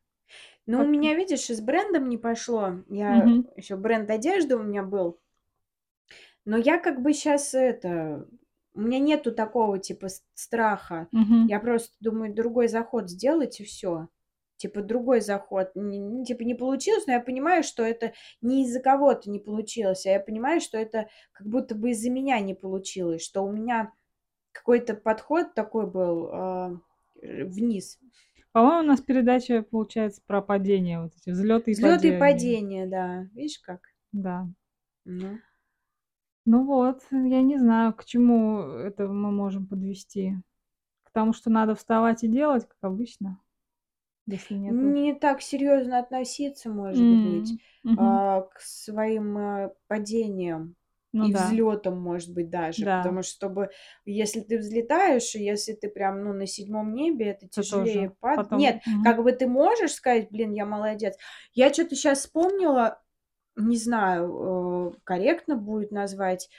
S2: Ну, у
S1: Как...
S2: меня, видишь, и с брендом не пошло. Я
S1: Мгм.
S2: еще бренд одежды у меня был. Но я как бы сейчас это... У меня нету такого типа страха.
S1: Мгм.
S2: Я просто думаю, другой заход сделать и все. Типа другой заход. Не- типа не получилось, но я понимаю, что это не из-за кого-то не получилось, а я понимаю, что это как будто бы из-за меня не получилось, что у меня какой-то подход такой был а, э, вниз.
S1: По-моему, у нас передача получается про падение, вот эти взлеты и
S2: Взлеты и
S1: падения.
S2: падения, да. Видишь как?
S1: Да.
S2: Ну.
S1: Ну вот, я не знаю, к чему это мы можем подвести. К тому, что надо вставать и делать, как обычно, если нету.
S2: Не так серьезно относиться, может
S1: М,
S2: быть,
S1: мгм.
S2: а, к своим э, падениям
S1: Ну
S2: и
S1: да,
S2: взлетам, может быть, даже.
S1: да,
S2: Потому что, чтобы, если ты взлетаешь, и если ты прям, ну, на седьмом небе, это
S1: это
S2: тяжелее падать.
S1: потом.
S2: Нет,
S1: Мгм.
S2: как бы ты можешь сказать, блин, я молодец. Я что-то сейчас вспомнила, не знаю, э, корректно будет назвать.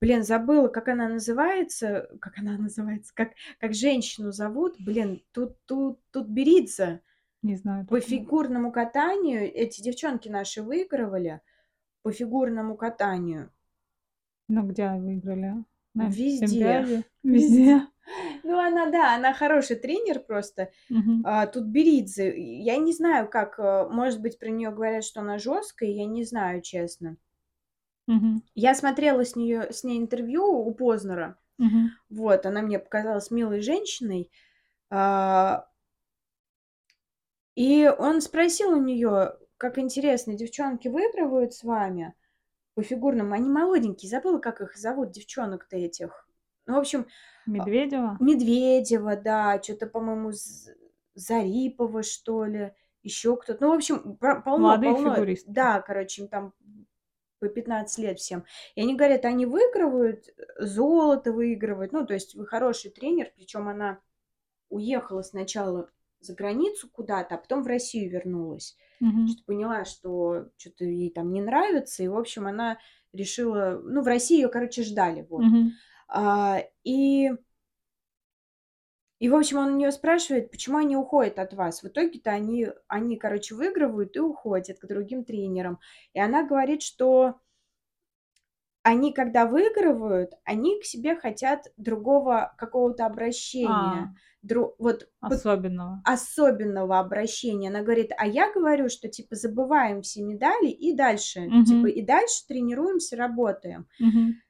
S2: Блин, забыла, как она называется. Как она *laughs* называется? Как, как женщину зовут? Блин, тут, тут, тут Беридзе.
S1: Не знаю
S2: По фигурному катанию эти девчонки наши выигрывали. По фигурному катанию.
S1: Ну, где выиграли? а? На
S2: Везде. Везде.
S1: Везде.
S2: Ну, она, да, она хороший тренер просто. А, тут Беридзе. Я не знаю, как, э, может быть, про нее говорят, что она жесткая, я не знаю, честно. Я смотрела с нее, с ней интервью у Познера. Вот, она мне показалась милой женщиной. А, И он спросил у нее, как интересно, девчонки выигрывают с вами по фигурным? Они молоденькие, забыла, как их зовут, девчонок-то этих. Ну, в общем,
S1: Медведева?
S2: Медведева, да, что-то, по-моему, Зарипова, что ли, еще кто-то. Ну, в общем, полно,
S1: Молодые
S2: полно.
S1: фигуристки.
S2: Да, короче, им там по 15 лет всем. И они говорят, они выигрывают, золото выигрывают. Ну, то есть вы хороший тренер, причем она уехала сначала за границу куда-то, а потом в Россию вернулась.
S1: Мгм.
S2: Что поняла, что что-то ей там не нравится, и, в общем, она решила... Ну, в России ее, короче, ждали, вот.
S1: Мгм.
S2: А, и, и, в общем, он у нее спрашивает, почему они уходят от вас. В итоге-то они, они, короче, выигрывают и уходят к другим тренерам. И она говорит, что они, когда выигрывают, они к себе хотят другого какого-то обращения.
S1: А,
S2: Дру- вот
S1: особенного.
S2: особенного обращения. Она говорит, а я говорю, что типа забываем все медали и дальше,
S1: Мгм.
S2: типа и дальше тренируемся, работаем.
S1: Мгм.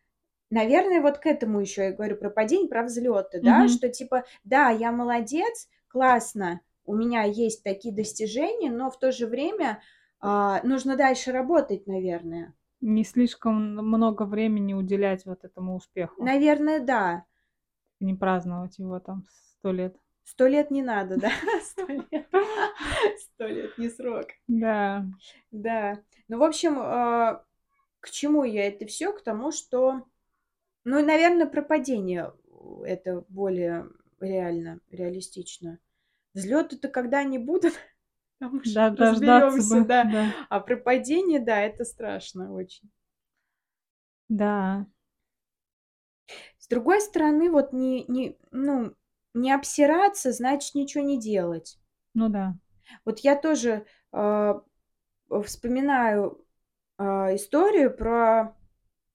S2: Наверное, вот к этому еще я говорю про падение, про взлеты, да,
S1: Мгм.
S2: что типа, да, я молодец, классно, у меня есть такие достижения, но в то же время а, нужно дальше работать, наверное.
S1: Не слишком много времени уделять вот этому успеху.
S2: Наверное, да.
S1: Не праздновать его там сто лет.
S2: Сто лет не надо, да? *laughs* Сто лет. Сто лет не срок.
S1: Да.
S2: Да. Ну, в общем, а, к чему я это все? К тому, что, ну, и, наверное, про падение э, это более реально, реалистично. Взлеты-то когда они будут, *laughs* там уж
S1: Да,
S2: разберемся,
S1: бы.
S2: да.
S1: Да.
S2: А про падение, да, это страшно очень.
S1: Да.
S2: С другой стороны, вот не, не, ну, не обсираться, значит ничего не делать.
S1: Ну да.
S2: Вот я тоже а, вспоминаю а, историю про,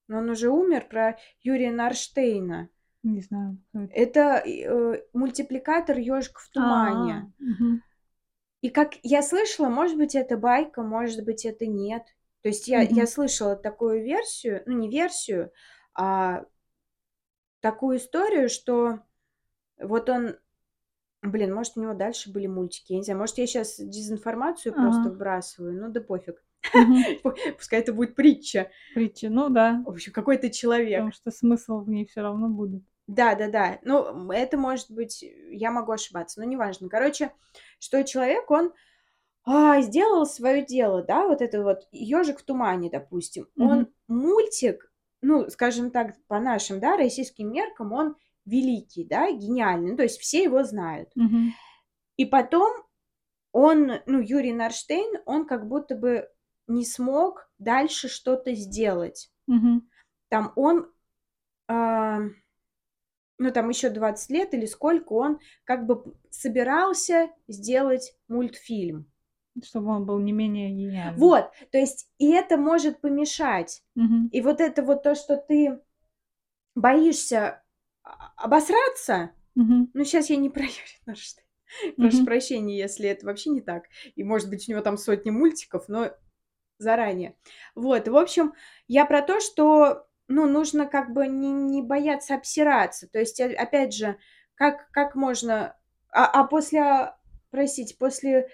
S2: ну, он уже умер, про Юрия Нарштейна.
S1: Не знаю. это.
S2: Э, мультипликатор ежик в тумане.
S1: А, мгм.
S2: И как я слышала, может быть, это байка, может быть, это нет. То есть я, я слышала такую версию, ну, не версию, а такую историю, что вот он, блин, может, у него дальше были мультики, я не знаю, может, я сейчас дезинформацию просто
S1: Ага.
S2: вбрасываю, ну да пофиг. *laughs* Пускай это будет притча.
S1: Притча. Ну да.
S2: В общем, какой-то человек.
S1: Потому что смысл в ней все равно будет.
S2: Да, да, да. Ну, это может быть, я могу ошибаться, но неважно. Короче, что человек, он а, сделал свое дело, да, вот это вот ежик в тумане, допустим. Он
S1: Мгм.
S2: мультик, ну, скажем так, по нашим, да, российским меркам, он великий, да, гениальный. Ну, то есть все его знают.
S1: Мгм.
S2: И потом он, ну, Юрий Нарштейн, он как будто бы не смог дальше что-то сделать.
S1: Мгм.
S2: Там он, а, ну, там еще 20 лет или сколько, он как бы собирался сделать мультфильм.
S1: Чтобы он был не менее гениальным.
S2: Вот, то есть и это может помешать.
S1: Мгм.
S2: И вот это вот то, что ты боишься а- обосраться,
S1: Мгм.
S2: ну, сейчас я не про Юрия. *laughs* Прошу прощения, если это вообще не так. И, может быть, у него там сотни мультиков, но заранее. Вот, в общем, я про то, что, ну, нужно как бы не, не бояться обсираться. То есть, опять же, как, как можно... А, а после, а, простите, после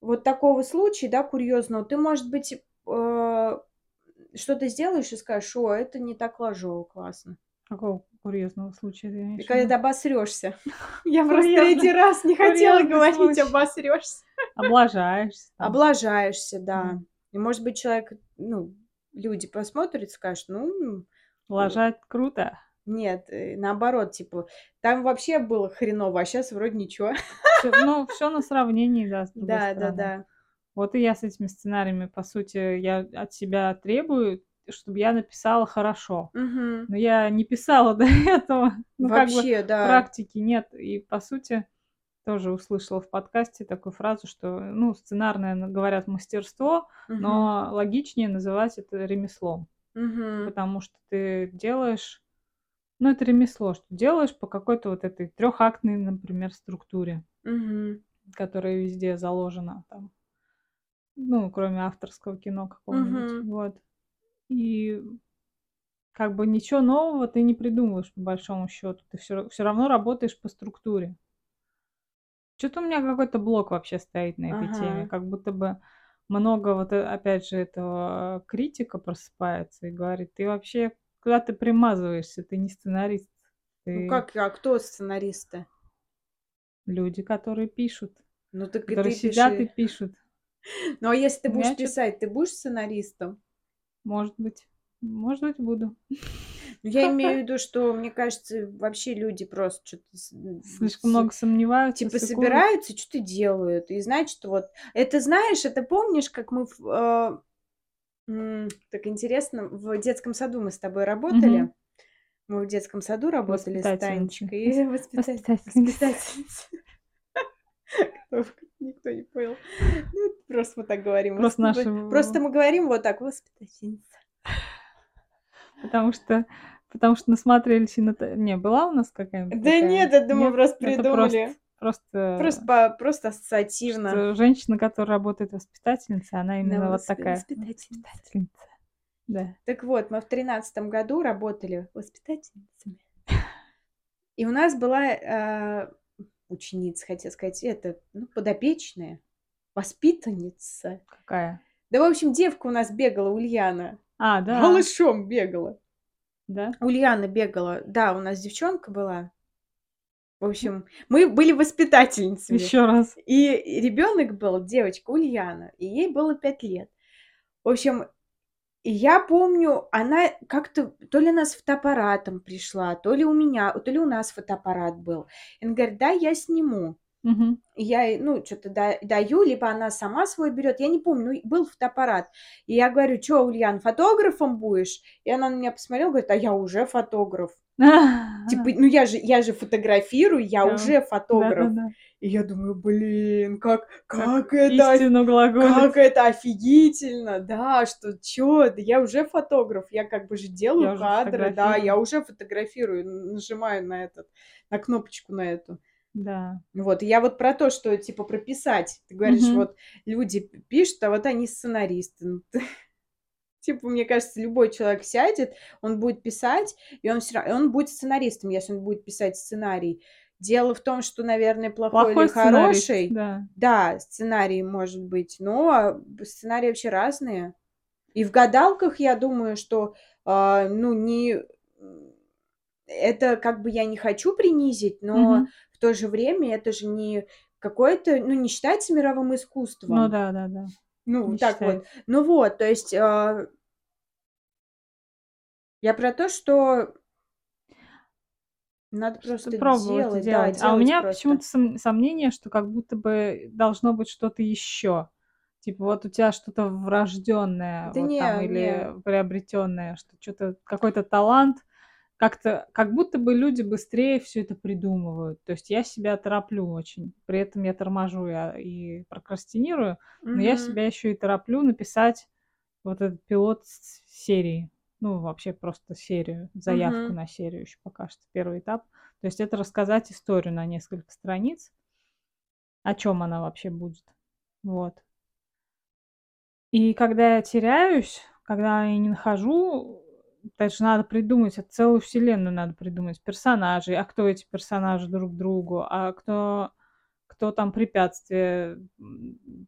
S2: вот такого случая, да, курьезного, ты, может быть, э, что-то сделаешь и скажешь, о, это не так ложо, классно.
S1: Какого, Курьезного случая имеешь в
S2: когда обосрешься. *laughs* Я просто третий раз не хотела говорить обосрешься.
S1: Облажаешься.
S2: Облажаешься, да. И, может быть, человек, ну, люди посмотрят и скажут, ну,
S1: Лажать круто.
S2: нет, э, наоборот, типа, там вообще было хреново, а сейчас вроде ничего.
S1: Всё, ну, все на сравнении, да,
S2: Да, да,
S1: стороны.
S2: да.
S1: Вот и я с этими сценариями, по сути, я от себя требую, чтобы я написала хорошо.
S2: Мгм.
S1: Но я не писала до этого. Ну, как бы
S2: Вообще, да.
S1: практики нет. И, по сути, тоже услышала в подкасте такую фразу, что, ну, сценарное, говорят, мастерство,
S2: Мгм.
S1: но логичнее называть это ремеслом.
S2: Мгм.
S1: Потому что ты делаешь, ну, это ремесло, что делаешь по какой-то вот этой трехактной, например, структуре,
S2: Мгм.
S1: которая везде заложена там. Ну, кроме авторского кино какого-нибудь.
S2: Мгм.
S1: Вот. И как бы ничего нового ты не придумываешь, по большому счету. Ты все, все равно работаешь по структуре. Что-то у меня какой-то блок вообще стоит на этой теме.
S2: Ага.
S1: Как будто бы много вот, э, опять же, этого критика просыпается и говорит, ты вообще куда ты примазываешься, ты не сценарист.
S2: Ну
S1: Ты
S2: как, а кто сценаристы?
S1: люди, которые пишут,
S2: Ну так и
S1: которые
S2: ты
S1: сидят и
S2: пиши.
S1: пишут. *laughs*
S2: Ну а если ты
S1: У меня
S2: будешь
S1: чё-то-
S2: писать, ты будешь сценаристом?
S1: Может быть, может быть, буду. *laughs*
S2: Ну, Я имею в *laughs* виду, что, мне кажется, вообще люди просто что-то...
S1: Слишком много сомневаются.
S2: Типа
S1: сыкуют.
S2: собираются, что-то делают. И значит, вот... Это знаешь, это помнишь, как мы... э, м, так интересно, в детском саду мы с тобой работали.
S1: Мгм.
S2: Мы в детском саду работали с. Танечкой. *laughs* И воспита-
S1: Воспитательницы.
S2: воспитательницы. *laughs* Кто- Никто не понял. Ну, просто мы так говорим.
S1: Просто наши-
S2: Просто мы говорим вот так, воспитательница.
S1: Потому что, потому что насмотрелись и на... Не, была у нас какая-нибудь
S2: Да
S1: такая?
S2: нет, это мы просто
S1: это
S2: придумали.
S1: Просто,
S2: Просто, по- просто ассоциативно.
S1: что женщина, которая работает воспитательницей, она именно вот
S2: воспи-
S1: такая.
S2: воспитательница.
S1: Воспитательница. Да.
S2: Так вот, мы в тринадцатом году работали воспитательницами. И у нас была э, ученица, хотела сказать, это, ну, подопечная, воспитанница.
S1: Какая?
S2: Да, в общем, девка у нас бегала, Ульяна.
S1: А, да.
S2: Голышом бегала.
S1: Да.
S2: Ульяна бегала. Да, у нас девчонка была. В общем, мы были воспитательницами.
S1: Еще раз.
S2: И ребенок был, девочка Ульяна, и ей было пять лет. В общем, я помню, она как-то, то ли она с фотоаппаратом пришла, то ли у меня, то ли у нас фотоаппарат был. И она говорит, да, я сниму.
S1: Мгм.
S2: И я, ей, ну, что-то даю, либо она сама свой берет, я не помню, ну, был фотоаппарат. И я говорю, что, Ульян, фотографом будешь? И она на меня посмотрела, говорит, а я уже фотограф. *laughs* Типа, ну я же, я же фотографирую, я
S1: Да.
S2: уже фотограф.
S1: Да-да-да.
S2: И я думаю, блин, как, как, это, оф-
S1: Истину глаголит.
S2: как это офигительно, да, что, чё, да я уже фотограф, я как бы же делаю
S1: Я уже
S2: кадры, да,
S1: фотографирую.
S2: я уже фотографирую, н- нажимаю на этот, на кнопочку на эту.
S1: Да.
S2: Вот, я вот про то, что, типа, прописать. Ты говоришь,
S1: Мгм.
S2: вот, люди пишут, а вот они сценаристы. Ну, ты- *laughs* Типа, мне кажется, любой человек сядет, он будет писать, и он все равно, он будет сценаристом, если он будет писать сценарий. Дело в том, что, наверное, плохой,
S1: Плохой
S2: или хороший,
S1: Да.
S2: да, сценарий может быть, но сценарии вообще разные. И в гадалках, я думаю, что, а, ну, не... Это как бы я не хочу принизить, но
S1: Мгм.
S2: В то же время это же не какое-то, ну, не считается мировым искусством.
S1: Ну да, да, да.
S2: Ну,
S1: не
S2: так вот.
S1: считается.
S2: Ну вот, то есть а, я про то, что надо просто
S1: пробовать
S2: делать, да,
S1: делать. А у
S2: делать
S1: меня
S2: просто.
S1: почему-то сом- сомнение, что как будто бы должно быть что-то еще. Типа вот у тебя что-то врожденное,
S2: Да
S1: вот
S2: не,
S1: там,
S2: не.
S1: или приобретенное, что что-то какой-то талант, как-то, как будто бы люди быстрее все это придумывают. То есть я себя тороплю очень, при этом я торможу я и прокрастинирую, но я себя еще и тороплю написать вот этот пилот серии. Ну, вообще просто серию, заявку
S2: Мгм.
S1: на серию еще пока что, первый этап. То есть это рассказать историю на несколько страниц, о чем она вообще будет. Вот. И когда я теряюсь, когда я не нахожу, дальше надо придумать, это целую вселенную надо придумать, персонажей, а кто эти персонажи друг другу, а кто, кто там препятствие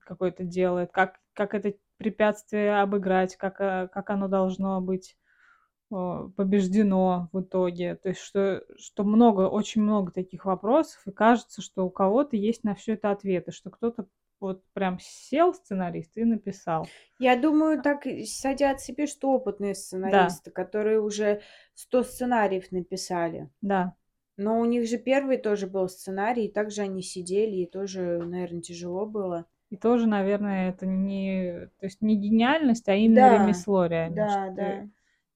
S1: какое-то делает, как, как это препятствие обыграть, как, э, как оно должно быть побеждено в итоге. То есть, что, что много, очень много таких вопросов, и кажется, что у кого-то есть на все это ответы, что кто-то вот прям сел сценарист и написал.
S2: Я думаю, так садятся и пишут опытные сценаристы, которые уже 100 сценариев написали.
S1: Да.
S2: Но у них же первый тоже был сценарий, и также они сидели, и тоже, наверное, тяжело было.
S1: И тоже, наверное, это не, то есть не гениальность, а именно
S2: Да,
S1: ремесло реально.
S2: Да,
S1: что
S2: да.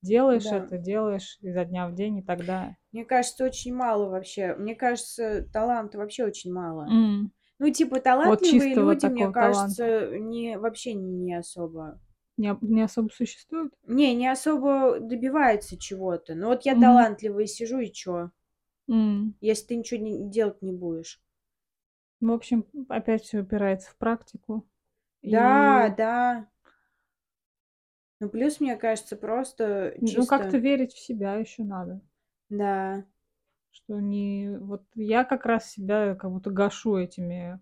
S1: делаешь
S2: Да.
S1: это, делаешь изо дня в день, и тогда...
S2: Мне кажется, очень мало вообще. Мне кажется, таланта вообще очень мало.
S1: М,
S2: Ну, типа, талантливые
S1: чистого
S2: люди, мне
S1: такого таланта.
S2: кажется, не, вообще не особо.
S1: Не, не особо существует.
S2: Не, не особо добиваются чего-то. Ну, вот я
S1: Мгм.
S2: талантливый сижу, и чё?
S1: М.
S2: Если ты ничего не, делать не будешь.
S1: В общем, опять все упирается в практику.
S2: Да,
S1: И,
S2: да. Ну, плюс, мне кажется, просто
S1: ну,
S2: чисто...
S1: как-то верить в себя еще надо.
S2: Да.
S1: Что не... Вот я как раз себя как будто гашу этими...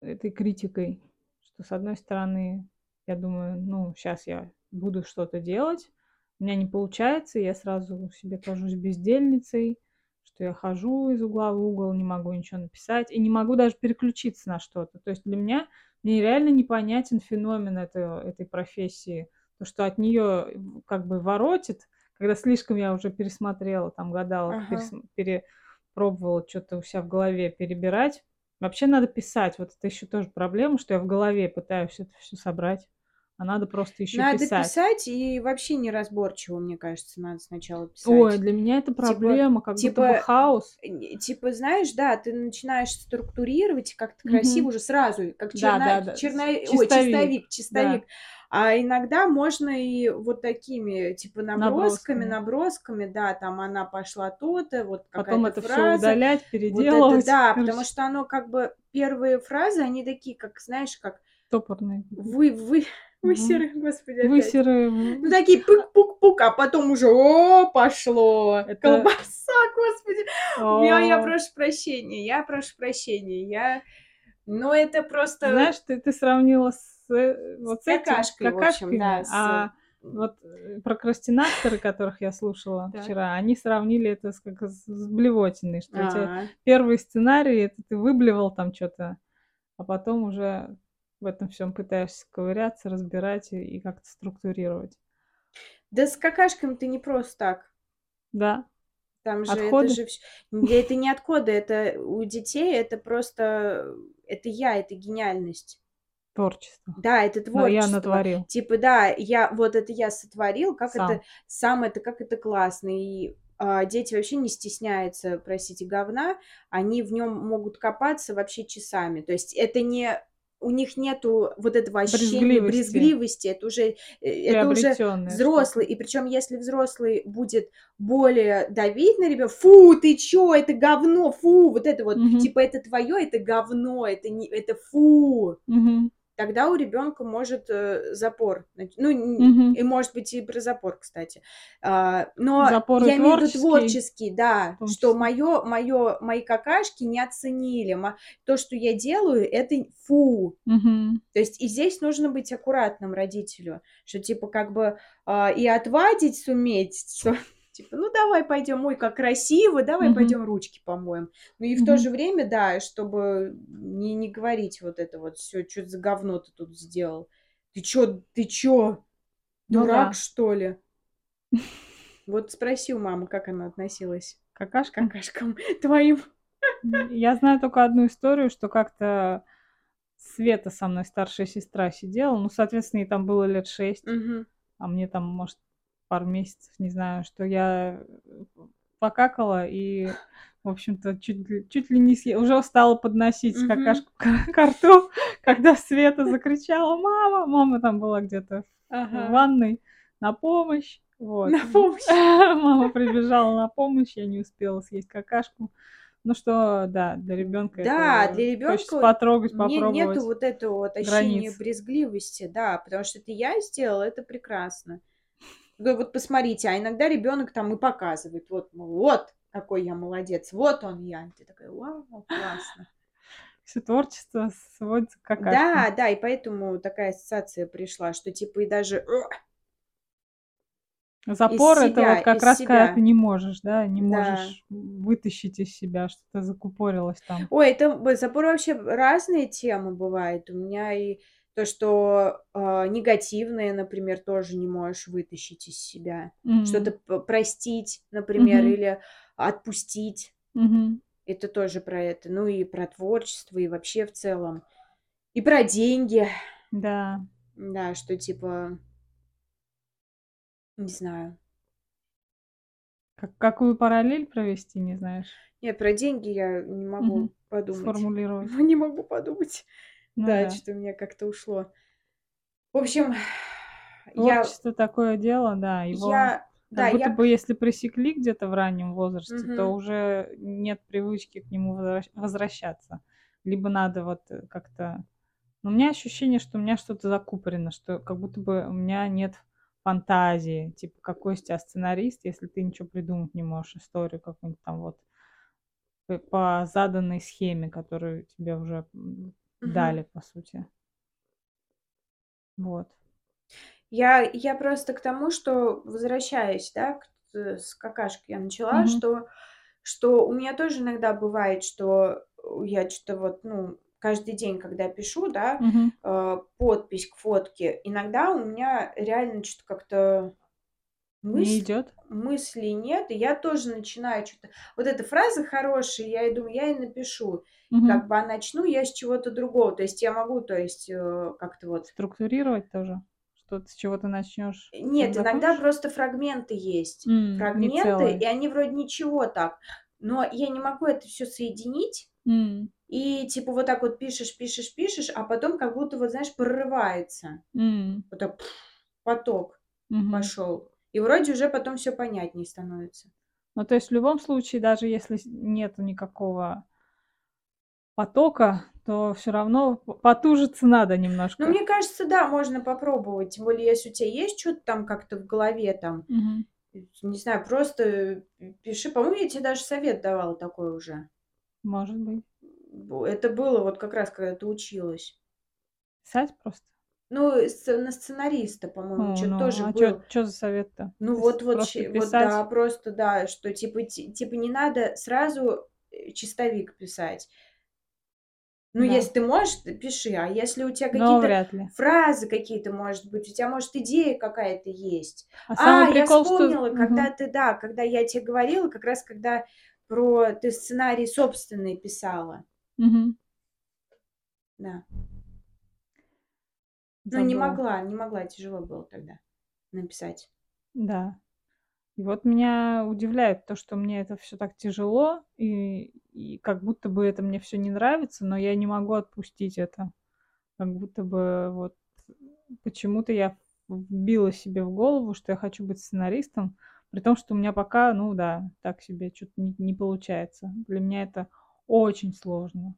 S1: этой критикой. Что, с одной стороны, я думаю, ну, сейчас я буду что-то делать, у меня не получается, я сразу себе кажусь бездельницей, что я хожу из угла в угол, не могу ничего написать, и не могу даже переключиться на что-то. То есть для меня мне реально непонятен феномен этой, этой профессии. То, что от нее как бы воротит, когда слишком я уже пересмотрела, там гадала,
S2: Ага.
S1: перес- перепробовала что-то у себя в голове перебирать. Вообще надо писать. Вот это еще тоже проблема, что я в голове пытаюсь это все собрать. А надо просто еще
S2: Надо
S1: писать.
S2: писать и вообще неразборчиво, мне кажется, надо сначала писать.
S1: Ой, для меня это
S2: Типа-
S1: проблема, как будто
S2: типа
S1: бы хаос.
S2: Э, Типа, знаешь, да, ты начинаешь структурировать как-то красиво уже сразу, как
S1: Да,
S2: черно...
S1: да, да,
S2: черно-
S1: с-
S2: Ой,
S1: чистовик,
S2: чистовик, чистовик. А иногда можно и вот такими, типа, набросками,
S1: Набросками.
S2: набросками, да, там она пошла то-то, вот
S1: Потом это все удалять,
S2: Вот
S1: переделывать.
S2: это да,
S1: Короче, *laughs*
S2: потому что оно как бы первые фразы, они такие, как, знаешь, как
S1: Топорные.
S2: вы, вы, высеры, господи, опять.
S1: Высеры.
S2: Ну, такие пык-пук-пук, а потом уже, о, пошло,
S1: Это-
S2: колбаса, господи. Я, я
S1: О,
S2: прошу прощения, я прошу прощения, я... Ну, это просто...
S1: Знаешь, ты, ты сравнила с, э, вот с, этим,
S2: какашкой, в общем,
S1: какашками,
S2: да, с-
S1: а вот э, прокрастинаторы, которых я слушала
S2: Так.
S1: вчера, они сравнили это с, как с с блевотиной, что у тебя
S2: А,
S1: первый сценарий, это ты выблевал там что-то, а потом уже в этом всем пытаешься ковыряться, разбирать и, как-то структурировать.
S2: Да с какашками ты не просто так.
S1: Да,
S2: Там же
S1: Отходы?
S2: это же это не отходы, это у детей это просто это я, это гениальность.
S1: творчество.
S2: Да, это
S1: Но я
S2: творчество.
S1: натворил.
S2: Типа, да, я вот это я сотворил, как
S1: Сам.
S2: это сам это, как это классно. И а, дети вообще не стесняются, простите, говна, они в нем могут копаться вообще часами. То есть это не у них нету вот этого ощущения
S1: Брезгливости.
S2: брезгливости, это уже э, это уже взрослый,
S1: что-то.
S2: и причем если взрослый будет более давить на ребенка, фу, ты чё, это говно, фу, вот это вот,
S1: Мгм.
S2: типа это твое, это говно, это не, это фу,
S1: Мгм.
S2: Тогда у ребенка может э, запор, ну
S1: Мгм.
S2: и может быть и про запор, кстати, А, но
S1: Запор и
S2: я имею в виду
S1: творческий,
S2: да, что мое, мое, мои какашки не оценили, мо- то, что я делаю, это фу,
S1: Мгм.
S2: то есть и здесь нужно быть аккуратным родителю, что типа как бы а, и отвадить суметь, что типа ну давай пойдем, ой, как красиво, давай
S1: Мгм.
S2: пойдем ручки помоем. Ну и в то же время, да, чтобы не, не говорить вот это вот все, что за говно ты тут сделал. Ты чё, ты чё,
S1: Ну
S2: дурак
S1: да.
S2: что ли? Вот спроси у мамы, как она относилась к
S1: Какашка?
S2: какашкам *laughs* твоим.
S1: Я знаю только одну историю, что как-то Света со мной, старшая сестра, сидела. Ну, соответственно, ей там было лет шесть,
S2: Мгм.
S1: а мне там, может, пару месяцев, не знаю, что я покакала и, в общем-то, чуть, ли- чуть ли не съела. Уже стала подносить
S2: Мгм.
S1: какашку к *laughs* ко рту, когда Света закричала «Мама!». Мама там была где-то в
S2: Ага.
S1: ванной на помощь. Вот.
S2: На помощь. *laughs*
S1: Мама прибежала на помощь, я не успела съесть какашку. Ну что, да, для ребенка
S2: Да, для ребенка
S1: потрогать, попробовать.
S2: нету вот этого вот ощущения
S1: границ.
S2: брезгливости, да, потому что это я сделала, это прекрасно. Вот посмотрите, а иногда ребенок там и показывает, вот, вот какой я молодец, вот он я. И ты такая, вау, классно.
S1: Все творчество сводится к какашкам.
S2: Да, да, и поэтому такая ассоциация пришла, что типа и даже «Ugh,
S1: Запор это
S2: себя,
S1: вот как раз когда
S2: себя.
S1: ты не можешь, да, не
S2: Да.
S1: можешь вытащить из себя, что-то закупорилось там.
S2: Ой, это запор вообще разные темы бывают. У меня и то, что, а, негативное, например, тоже не можешь вытащить из себя. Что-то
S1: М.
S2: п простить, например,
S1: Мгм.
S2: или отпустить.
S1: Мгм.
S2: Это тоже про это. Ну и про творчество, и вообще в целом. И про деньги.
S1: Да.
S2: Да, что типа не знаю.
S1: Как какую параллель провести, не знаешь?
S2: Нет, про деньги я не могу
S1: Мгм.
S2: подумать.
S1: Сформулировать. *laughs*
S2: Не могу подумать.
S1: Ну
S2: Да,
S1: да.
S2: что-то у меня как-то ушло. В общем, *sniffs* я
S1: Творчество такое дело, да, его
S2: я да,
S1: как будто
S2: я
S1: бы если пресекли где-то в раннем возрасте, то
S2: Мгм.
S1: уже нет привычки к нему возвращ возвращаться. Либо надо вот, э, как-то Но у меня ощущение, что у меня что-то закупорено, что как будто бы у меня нет фантазии. Типа, какой из тебя сценарист, если ты ничего придумать не можешь, историю какую-нибудь там вот п по заданной схеме, которую тебе уже,
S2: Мгм.
S1: дали, по сути. Вот.
S2: Я я просто к тому, что возвращаясь, да, к т с какашки я начала,
S1: Мгм.
S2: что что у меня тоже иногда бывает, что, э, я чё-то вот, ну, каждый день, когда пишу, да,
S1: Мгм.
S2: э, подпись к фотке, иногда у меня реально чё-то как-то
S1: Не
S2: мысль
S1: идёт?
S2: мыслей нет, и я тоже начинаю чё-то Вот эта фраза хорошая, я и думаю, я и напишу.
S1: Мгм.
S2: Как бы, а начну я с чего-то другого. То есть я могу, то есть, э, как-то вот
S1: Структурировать тоже? Что ты с чего ты начнёшь, с чем
S2: Нет, иногда
S1: закончишь?
S2: просто фрагменты есть.
S1: Не
S2: Фрагменты, и они вроде ничего так, но я не могу это всё соединить.
S1: М.
S2: И типа вот так вот пишешь пишешь пишешь, а потом как будто вот, знаешь, прорывается.
S1: М.
S2: Вот так поток
S1: Мгм.
S2: пошёл. И вроде уже потом всё понятнее становится.
S1: Ну, то есть в любом случае, даже если с нету никакого потока, то всё равно потужиться надо
S2: Ну,
S1: немножко.
S2: мне кажется, да, можно попробовать. Тем более, если у тя есть чё-то там как-то в голове там,
S1: Мгм.
S2: не знаю, просто п пиши. По-моему, я те даже совет давала такой уже.
S1: Может быть.
S2: Это было вот как раз, когда ты училась.
S1: Писать просто?
S2: Ну, на сценариста, по-моему,
S1: О,
S2: чё-то
S1: ну,
S2: тоже
S1: а
S2: был.
S1: чё за совет-то?
S2: Ну,
S1: То
S2: вот вот вот да, просто да, что типа ти типа не надо сразу, э, чистовик писать. Ну,
S1: Да.
S2: если ты можешь, пиши, а если у
S1: Но
S2: какие-то фразы какие-то, может быть, у тя, может, идея какая-то есть.
S1: А
S2: А,
S1: самый
S2: я
S1: прикол, что
S2: вспомнила, когда
S1: Мгм.
S2: ты, да, когда я те говорила, как раз когда про ты сценарий собственный писала.
S1: Мгм.
S2: Да. Ну, не могла не могла, тяжело было тогда написать.
S1: Да. И вот меня удивляет то, что мне это всё так тяжело, и и как будто бы это мне всё не нравится, но я не могу отпустить это. Как будто бы вот почему-то я вбила себе в голову, что я хочу быть сценаристом, при том, что у меня пока, ну да, так себе, чё-то не не получается. Для меня это очень сложно.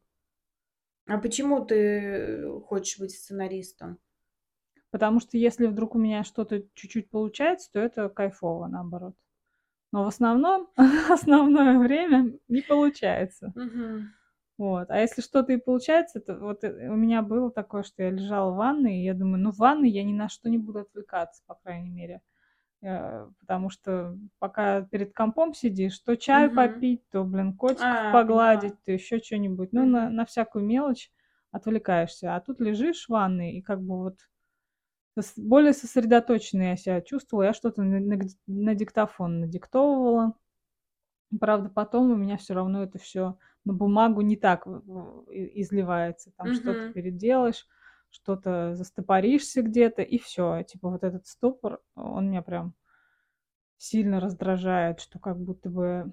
S2: А почему ты хочешь быть сценаристом?
S1: Потому что если вдруг у меня что-то чуть-чуть получается, то это кайфово, наоборот. Но в основном *laughs* основное время не получается. Вот. А если что-то и получается, то вот, э, у меня было такое, что я лежала в ванной, и я думаю: "Ну, в ванной я ни на что не буду отвлекаться, по крайней мере". Э, потому что пока перед компом сидишь, то чаю
S2: Мгм.
S1: попить, то, блин, котиков
S2: А,
S1: погладить,
S2: поняла.
S1: то ещё чё-нибудь. Ну, на
S2: Мгм.
S1: на всякую мелочь отвлекаешься. А тут лежишь в ванной и как бы вот более сосредоточенной я себя чувствовала. Я что-то на на на диктофон надиктовывала. Правда, потом у меня всё равно это всё на бумагу не так изливается. Там что-то
S2: Мгм.
S1: переделаешь, что-то застопоришься где-то, и всё. Типа вот этот ступор, он меня прям сильно раздражает, что как будто бы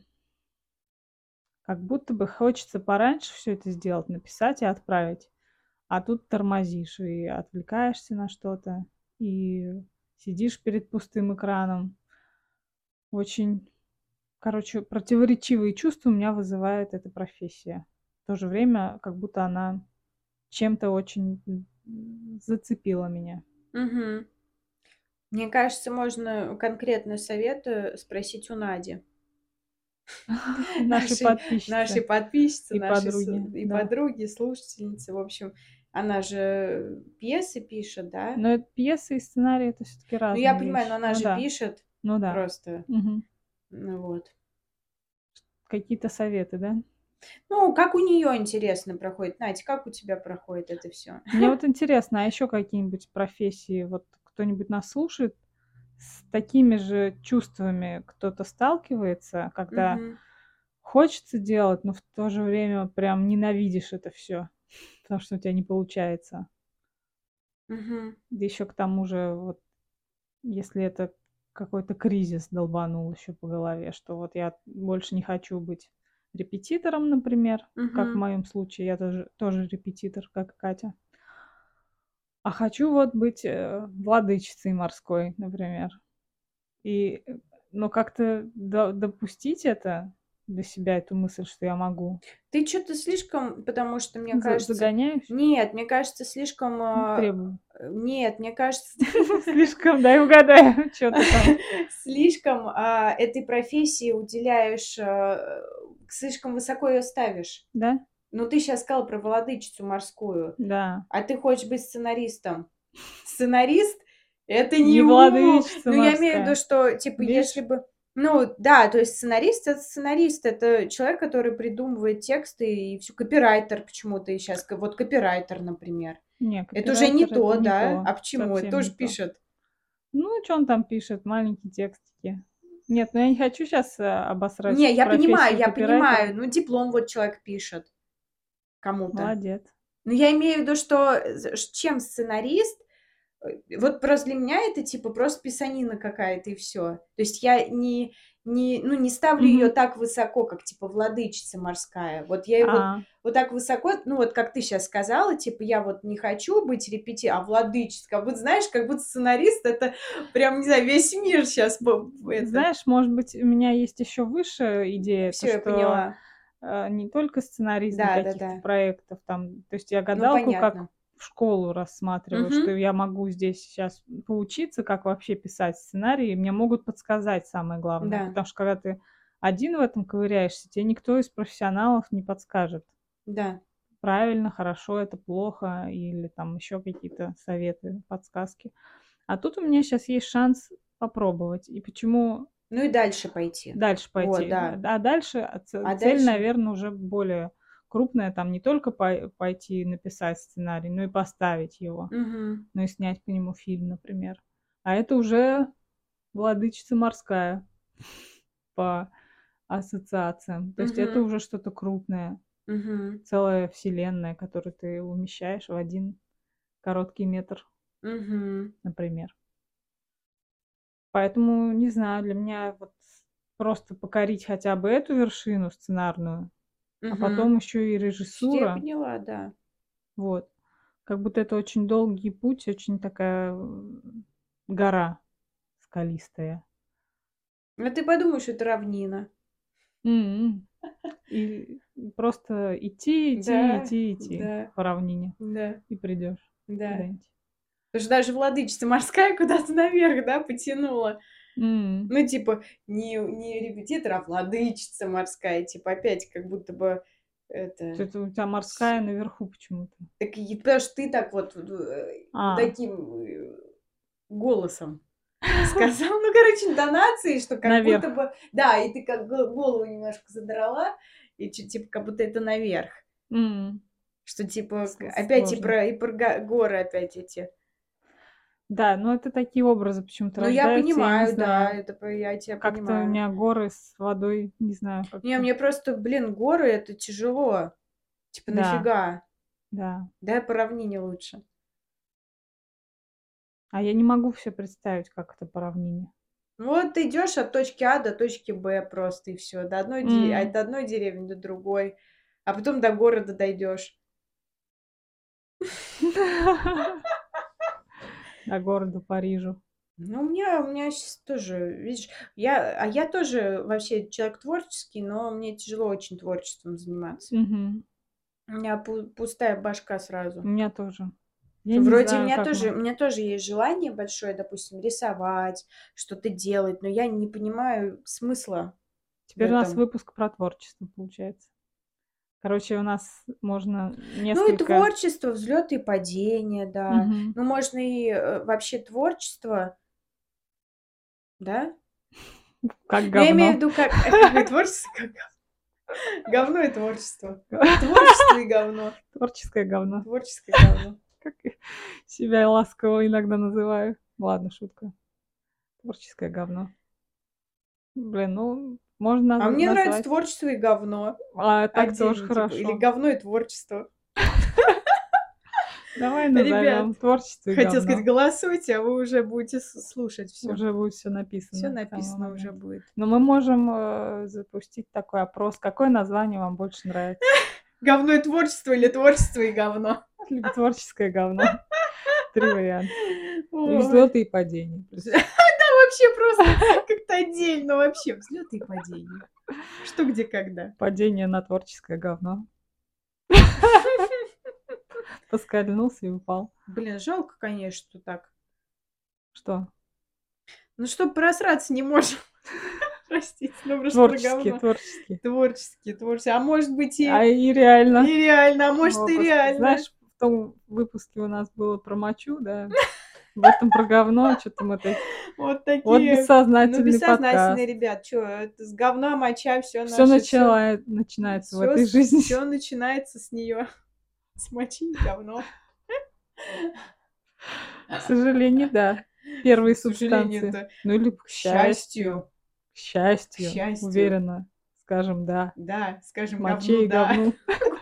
S1: как будто бы хочется пораньше всё это сделать, написать и отправить, а тут тормозишь и отвлекаешься на что-то, и сидишь перед пустым экраном. Очень, короче, противоречивые чувства у меня вызывает эта профессия. В то же время, как будто она чем-то очень, зацепила меня.
S2: Мгм. Мне кажется, можно конкретный совет, э, спросить у Нади. *laughs*
S1: Нашей
S2: Нашей нашей
S1: подписчицы
S2: подписчицы,
S1: и
S2: нашей с
S1: подруги,
S2: и подруги, слушательницы. В общем, она же пьесы пишет, да?
S1: Но это пьесы и сценарий- это всё-таки
S2: Ну, я
S1: разные
S2: понимаю, но
S1: вещи.
S2: она
S1: Ну
S2: же
S1: да.
S2: пишет.
S1: Ну да.
S2: Просто, ну вот.
S1: Какие-то советы, да?
S2: Ну, как у нее интересно проходит. Надя, как у тебя проходит это все?
S1: Мне вот *laughs* интересно, а еще какие-нибудь профессии, вот кто-нибудь нас слушает, с такими же чувствами кто-то сталкивается, когда хочется делать, но в то же время прям ненавидишь это все, потому что у тебя не получается. Да еще к тому же, вот если это какой-то кризис долбанул еще по голове, что вот я больше не хочу быть репетитором, например, как в моем случае, я тоже, тоже репетитор, как и Катя. А хочу вот быть э, владычицей морской, например. И, э, но как-то до- допустить это для себя, эту мысль, что я могу.
S2: Ты что-то слишком, потому что мне
S1: За-
S2: кажется...
S1: Загоняюсь?
S2: Нет, мне кажется, слишком...
S1: Ну,
S2: а,
S1: требую.
S2: э, Нет, мне кажется, *laughs*
S1: Слишком, дай угадаю, *laughs* что ты там. *laughs*
S2: слишком а, этой профессии уделяешь, а, слишком высоко ее ставишь.
S1: Да?
S2: Ну, ты сейчас сказал про владычицу морскую,
S1: Да.
S2: а ты хочешь быть сценаристом. Сценарист — это
S1: Не
S2: не
S1: владычица
S2: Ну, я имею в виду, что, типа, если бы... Ну, да, то есть сценарист — это сценарист, это человек, который придумывает тексты и все. Копирайтер почему-то и сейчас. Вот копирайтер, например.
S1: Не,
S2: Это уже не
S1: это
S2: то,
S1: не
S2: да?
S1: то,
S2: А почему? Это тоже пишет.
S1: Ну, что он там пишет? Маленькие текстики. Нет, ну я не хочу сейчас обосрать
S2: Не, я понимаю, я понимаю. Ну, диплом вот человек пишет кому-то.
S1: Молодец.
S2: Но я имею в виду, что э, чем сценарист, вот просто для меня это типа просто писанина какая-то и все. То есть я не, не, ну, не ставлю ее
S1: Мгм.
S2: так высоко, как типа владычица морская. Вот я ее вот,
S1: А,
S2: вот так высоко, ну вот как ты сейчас сказала, типа я вот не хочу быть репети, а владычица. Как будто, знаешь, как будто сценарист это прям, не знаю, весь мир сейчас.
S1: знаешь, может быть, у меня есть еще выше идея,
S2: Все, я
S1: что
S2: поняла.
S1: э, не только сценарист
S2: Да, да,
S1: каких-то
S2: да.
S1: проектов, там, то есть я
S2: Ну,
S1: гадалку как
S2: понятно.
S1: в школу рассматриваю,
S2: Мгм.
S1: что я могу здесь сейчас поучиться, как вообще писать сценарий, и мне могут подсказать самое главное,
S2: Да.
S1: потому что когда ты один в этом ковыряешься, тебе никто из профессионалов не подскажет.
S2: Да.
S1: правильно, хорошо, это плохо, или там еще какие-то советы, подсказки. А тут у меня сейчас есть шанс попробовать. И почему
S2: Ну и дальше пойти.
S1: дальше
S2: Вот,
S1: пойти?
S2: да.
S1: А дальше а
S2: А
S1: цель,
S2: дальше?
S1: наверное, уже более крупная. Там не только пой- пойти написать сценарий, но и поставить его,
S2: Мгм.
S1: ну и снять по нему фильм, например. А это уже владычица морская *laughs* по ассоциациям. То есть это уже что-то крупное
S2: Мгм.
S1: целая вселенная, которую ты умещаешь в один короткий метр,
S2: Мгм.
S1: например. Поэтому, не знаю, для меня вот просто покорить хотя бы эту вершину сценарную, а
S2: Мгм.
S1: потом еще и
S2: Я
S1: режиссура,
S2: поняла, да.
S1: вот. Как будто это очень долгий путь, очень такая гора скалистая.
S2: А ты подумаешь, это равнина.
S1: М. И просто идти, идти,
S2: Да,
S1: идти, идти
S2: да.
S1: по равнине
S2: Да,
S1: и придешь
S2: да. Потому что даже владычица морская куда-то наверх, да, потянула.
S1: М.
S2: Ну, типа, не, не репетитор, а владычица морская. Типа, опять как будто бы это...
S1: Это у тебя морская наверху почему-то.
S2: Так, и- потому что ты так вот э,
S1: А.
S2: таким э, голосом *laughs* сказал. Ну, короче, интонации, что как
S1: Наверх.
S2: будто бы... Да, и ты как го- голову немножко задрала, и чё- типа как будто это наверх.
S1: М.
S2: Что типа
S1: С-
S2: опять и
S1: сложно.
S2: про, и про га- горы опять эти.
S1: Да, но это такие образы почему-то
S2: Ну, я
S1: не
S2: понимаю, да,
S1: знаю.
S2: это я тебя
S1: Как-то
S2: понимаю.
S1: у меня горы с водой, не знаю,
S2: Не,
S1: как-то.
S2: мне просто, блин, горы это тяжело. Типа,
S1: Да.
S2: нафига?
S1: Да.
S2: Дай по равнине лучше.
S1: А я не могу все представить, как это по равнине.
S2: Ну, Вот ты идешь от точки А до точки Б просто и все. До одной, де-
S1: М.
S2: от одной деревни до другой. А потом до города дойдешь. *laughs*
S1: До города Парижу.
S2: Ну, у меня, у меня сейчас тоже, видишь, я, а я тоже вообще человек творческий, но мне тяжело очень творчеством заниматься.
S1: Мгм.
S2: У меня пу- пустая башка
S1: У
S2: сразу.
S1: меня тоже. Я
S2: Вроде у
S1: знаю,
S2: меня
S1: как
S2: тоже, у
S1: мы-
S2: меня тоже есть желание большое, допустим, рисовать, что-то делать, но я не понимаю смысла
S1: Теперь у нас выпуск про творчество получается. Короче, у нас можно
S2: Ну и
S1: несколько...
S2: творчество, взлеты и падения, да.
S1: Мгм.
S2: Ну, можно и э, вообще творчество, да?
S1: Как
S2: Я имею в
S1: говно.
S2: виду, как, творчество, как говно. Говно и творчество. Творчество и говно.
S1: Творческое говно.
S2: Творческое говно.
S1: Как себя ласково иногда называю. Ладно, шутка. Творческое говно. Блин, ну, можно
S2: А мне нравится творчество и говно.
S1: А так тоже
S2: Отдельно, типа,
S1: хорошо.
S2: Или говно и творчество. *laughs*
S1: Давай назовем творчество и
S2: Хотел сказать, голосуйте, а вы уже будете слушать все.
S1: Уже будет все написано.
S2: Все написано уже будет.
S1: Но мы можем э, запустить такой опрос. Какое название вам больше нравится? *laughs*
S2: Говно и творчество или творчество и говно?
S1: Творческое говно. Три варианта. *laughs* Взлеты и падения.
S2: Вообще просто *laughs* как-то отдельно вообще. Взлеты и падения. Что, где, когда.
S1: Падение на творческое говно. *laughs* Поскользнулся и упал.
S2: Блин, жалко, конечно, что так.
S1: Что?
S2: Ну что, просраться не можем. *laughs* Простите, ну просто про
S1: Творческие, творческие.
S2: Творческие, творческие. А может быть и
S1: А и реально.
S2: нереально, а может
S1: О,
S2: и
S1: Господи,
S2: реально.
S1: Знаешь, в том выпуске у нас было про мочу, да? В этом про говно, что-то мы так...
S2: Вот такие.
S1: Вот
S2: Ну,
S1: бессознательный
S2: бессознательные,
S1: подкаст.
S2: ребят, что, это с говна, моча, все
S1: Все начало, начинается в этой жизни.
S2: Все начинается с нее. *laughs* С мочи и говно.
S1: К сожалению, да. Первые субстанции.
S2: сожалению-то.
S1: Ну или к счастью.
S2: счастью.
S1: К счастью.
S2: К счастью.
S1: Уверенно. Скажем, да.
S2: Да, скажем,
S1: Моче и
S2: говну, да.
S1: говну. *laughs*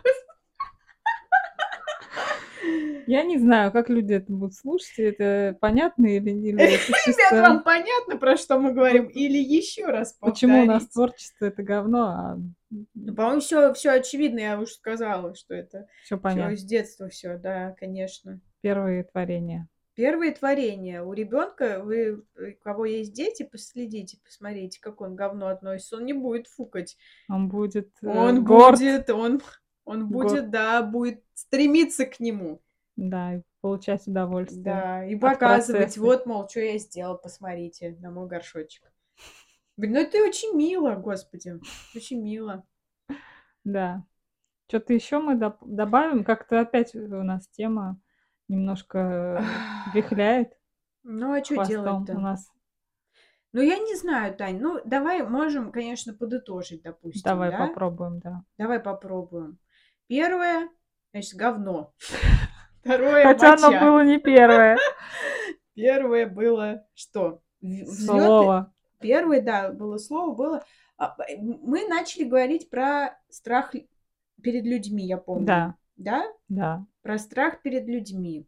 S1: Я не знаю, как люди это будут слушать, это понятно или, это
S2: Ребят, *laughs* вам понятно, про что мы говорим? Или еще раз
S1: Почему у нас
S2: повторить?
S1: творчество это говно, а
S2: Ну, по-моему, все, все очевидно, я уже сказала, что это
S1: все понятно.
S2: с детства все, да, конечно.
S1: Первые творения.
S2: Первые творения. У ребенка, вы, у кого есть дети, последите, посмотрите, как он к говну относится. Он не будет фукать.
S1: Он будет э,
S2: Он
S1: горд,
S2: будет, он, он
S1: Горд.
S2: будет, да, будет стремиться к нему.
S1: Да, и получать удовольствие.
S2: Да, и показывать, вот, мол, что я сделал, посмотрите на мой горшочек. Блин, ну это очень мило, господи, очень мило.
S1: Да. Что-то еще мы добавим? Как-то опять у нас тема немножко э, вихляет
S2: Ну, а что делать-то?
S1: у нас.
S2: Ну, я не знаю, Тань. Ну, давай можем, конечно, подытожить, допустим,
S1: Давай
S2: да?
S1: попробуем, да.
S2: Давай попробуем. Первое, значит, говно. *laughs* Второе,
S1: Хотя оно
S2: моча.
S1: было не первое *laughs*
S2: Первое было что?
S1: Слово.
S2: Первое, да, было слово, было... а, Мы начали говорить про страх перед людьми, я помню.
S1: Да,
S2: Да?
S1: да.
S2: Про страх перед людьми.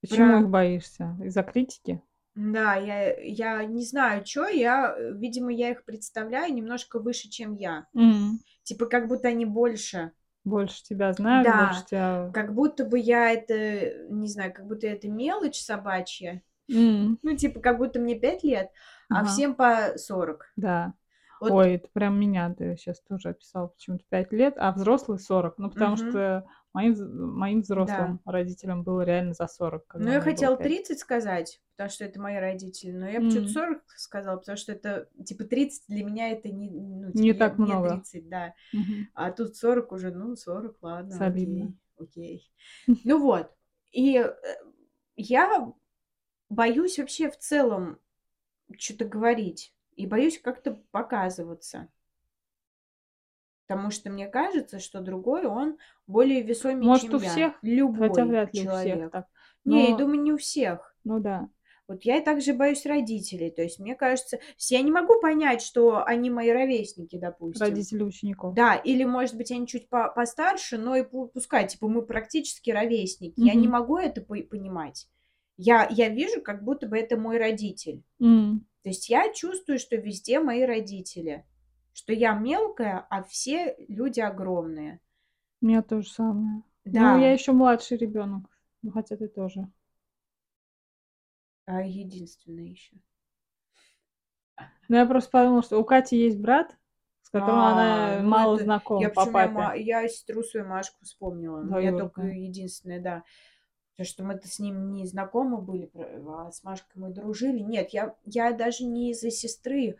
S1: Почему
S2: Про-
S1: их боишься? Из-за критики?
S2: Да, я, я не знаю, что, я, видимо, я их представляю немножко выше, чем я.
S1: М.
S2: Типа, как будто они больше.
S1: Больше тебя знают,
S2: Да.
S1: больше тебя...
S2: Как будто бы я это, не знаю, как будто это мелочь собачья.
S1: М,
S2: Ну, типа, как будто мне 5 лет, а
S1: ага,
S2: всем по 40.
S1: Да.
S2: Вот.
S1: Ой, это прям меня ты сейчас тоже описал почему-то 5 лет, а взрослый 40. Ну, потому
S2: Мгм.
S1: что моим, моим взрослым родителям было реально за 40. когда
S2: Ну, я хотела
S1: пять.
S2: 30 сказать, потому что это мои родители, но я
S1: М.
S2: почему-то 40 сказала, потому что это, типа, 30 для меня это не, ну, типа,
S1: Не так
S2: мне
S1: много.
S2: 30, да.
S1: Мгм.
S2: А тут 40 уже, ну, 40, ладно,
S1: Солидно.
S2: окей, окей. Ну вот, и э, я боюсь вообще в целом что-то говорить, и боюсь как-то показываться. Потому что мне кажется, что другой, он более весомее,
S1: Может,
S2: чем
S1: у
S2: я.
S1: всех?
S2: Любой
S1: Хотя вряд ли у
S2: человек.
S1: всех так.
S2: Не, я
S1: Но-
S2: думаю, не у всех.
S1: Ну да.
S2: Вот я и также боюсь родителей. То есть, мне кажется, я не могу понять, что они мои ровесники, допустим.
S1: Родители учеников.
S2: Да, или, может быть, они чуть по- постарше, но и пу- пускай, типа, мы практически ровесники. Я не могу это по- понимать. Я, я вижу, как будто бы это мой родитель.
S1: М,
S2: То есть я чувствую, что везде мои родители. Что я мелкая, а все люди огромные.
S1: У меня то же самое.
S2: Да,
S1: Ну, я еще младший ребенок. Ну, хотя ты тоже.
S2: а единственная еще.
S1: Ну, я просто подумала, что у Кати есть брат, с которым
S2: А,
S1: она
S2: ну
S1: мало
S2: это-
S1: знакома
S2: Я,
S1: по
S2: почему я,
S1: папе.
S2: ма- я сестру свою Машку вспомнила. У меня только единственная, да. Потому что мы-то с ним не знакомы были, а с Машкой мы дружили. Нет, я, я даже не из-за сестры,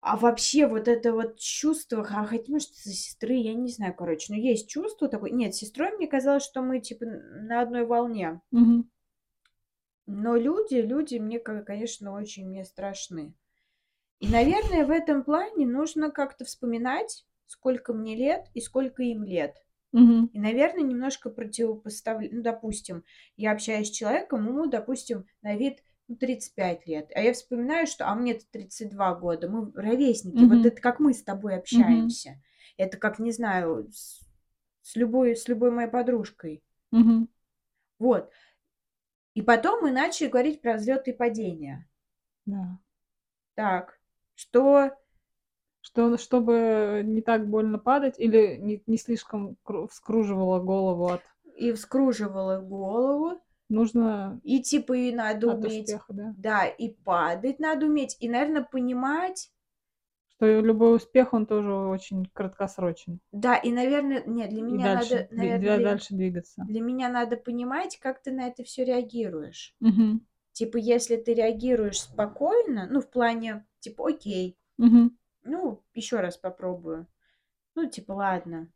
S2: а вообще вот это вот чувство, а хотя, может, из-за сестры, я не знаю, короче, но есть чувство такое. Нет, с сестрой мне казалось, что мы, типа, на одной волне.
S1: Мгм.
S2: Но люди, люди мне, конечно, очень мне страшны. И, наверное, в этом плане нужно как-то вспоминать, сколько мне лет и сколько им лет.
S1: Мгм.
S2: И, наверное, немножко противопоставлять. Ну, допустим, я общаюсь с человеком, ему, допустим, на вид 35 лет. А я вспоминаю, что а мне-то 32 года. Мы ровесники. Вот
S1: Мгм.
S2: это как мы с тобой общаемся. Это как, не знаю, с, с любой, с любой моей подружкой.
S1: Мгм.
S2: Вот. И потом мы начали говорить про взлеты и падения.
S1: Да.
S2: Так, что
S1: Что, чтобы не так больно падать или не, не слишком кру- вскруживало голову от...
S2: и вскруживала голову,
S1: Нужно
S2: и типа и надо
S1: от
S2: уметь,
S1: успеха, да.
S2: да, и падать надо уметь, и, наверное, понимать,
S1: Что любой успех, он тоже очень краткосрочен.
S2: да, и, наверное, нет, для
S1: И
S2: меня
S1: дальше,
S2: надо, наверное,
S1: для- дальше двигаться.
S2: для меня надо понимать, как ты на это все реагируешь.
S1: Мгм.
S2: Типа, если ты реагируешь спокойно, ну, в плане, типа, окей,
S1: Мгм.
S2: ну, еще раз попробую. Ну, типа, ладно.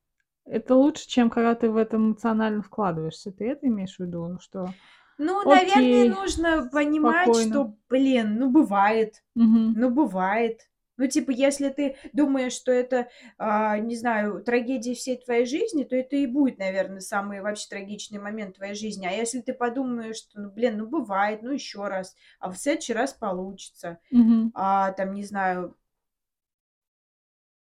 S1: Это лучше, чем когда ты в это эмоционально вкладываешься. Ты это имеешь в виду? Ну что?
S2: Ну, наверное,
S1: Окей,
S2: нужно понимать,
S1: спокойно.
S2: что, блин, ну, бывает.
S1: Мгм.
S2: Ну, бывает. Ну, типа, если ты думаешь, что это, а, не знаю, трагедия всей твоей жизни, то это и будет, наверное, самый вообще трагичный момент твоей жизни. А если ты подумаешь, что, ну, блин, ну, бывает, ну, еще раз, а в следующий раз получится,
S1: Мгм.
S2: а, там, не знаю,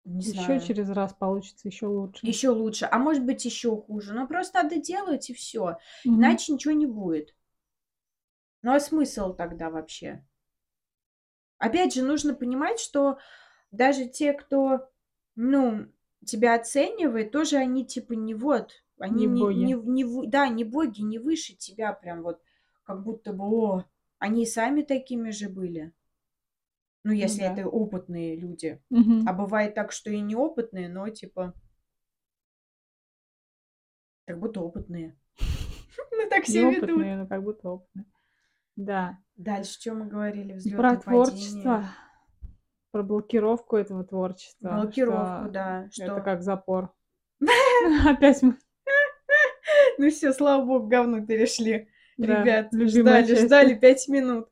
S2: не
S1: Еще
S2: знаю,
S1: через раз получится еще лучше.
S2: еще лучше, а может быть, еще хуже. Ну, просто надо делать, и все.
S1: Мгм.
S2: Иначе ничего не будет. Ну, а смысл тогда вообще? Опять же, нужно понимать, что даже те, кто, ну, тебя оценивает, тоже они типа не вот, они
S1: Не
S2: не,
S1: боги.
S2: не, не да, не боги, не выше тебя прям вот, как будто бы, о, они сами такими же были. Ну,
S1: Ну
S2: если
S1: да.
S2: это опытные люди.
S1: Мгм.
S2: А бывает так, что и неопытные, но типа, как будто опытные. *laughs* Ну, так все ведут.
S1: Неопытные, но как будто опытные. Да.
S2: Дальше, что мы говорили? Взлеты
S1: Про творчество. Про блокировку этого творчества.
S2: Блокировку, да.
S1: Это как запор. *laughs* *laughs* Опять мы
S2: Ну все, слава богу, к говну перешли. Ребят, ждали, ждали пять минут.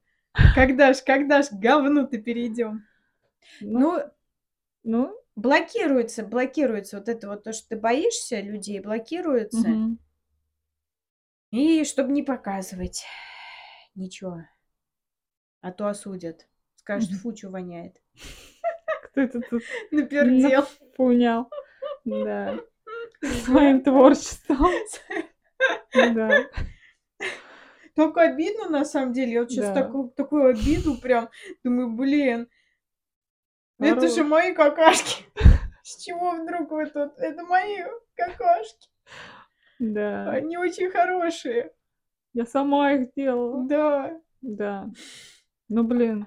S2: Когда ж, когда ж говну-то перейдем?
S1: Ну,
S2: Ну,
S1: ну,
S2: блокируется, блокируется вот это вот то, что ты боишься людей, блокируется.
S1: мгм.
S2: И чтобы не показывать ничего. А то осудят. Скажут, фу, что воняет. *laughs*
S1: Кто это тут
S2: Напердел.
S1: нафунял? Да. *laughs* Своим творчеством. *laughs* Да.
S2: Так обидно, на самом деле. Я вот сейчас
S1: Да.
S2: такую, такую обиду прям думаю, блин, это
S1: Хорош.
S2: же мои какашки. *laughs* С чего вдруг вы тут? Это мои какашки.
S1: Да.
S2: Они очень хорошие.
S1: Я сама их делала.
S2: Да.
S1: Да. Ну, блин.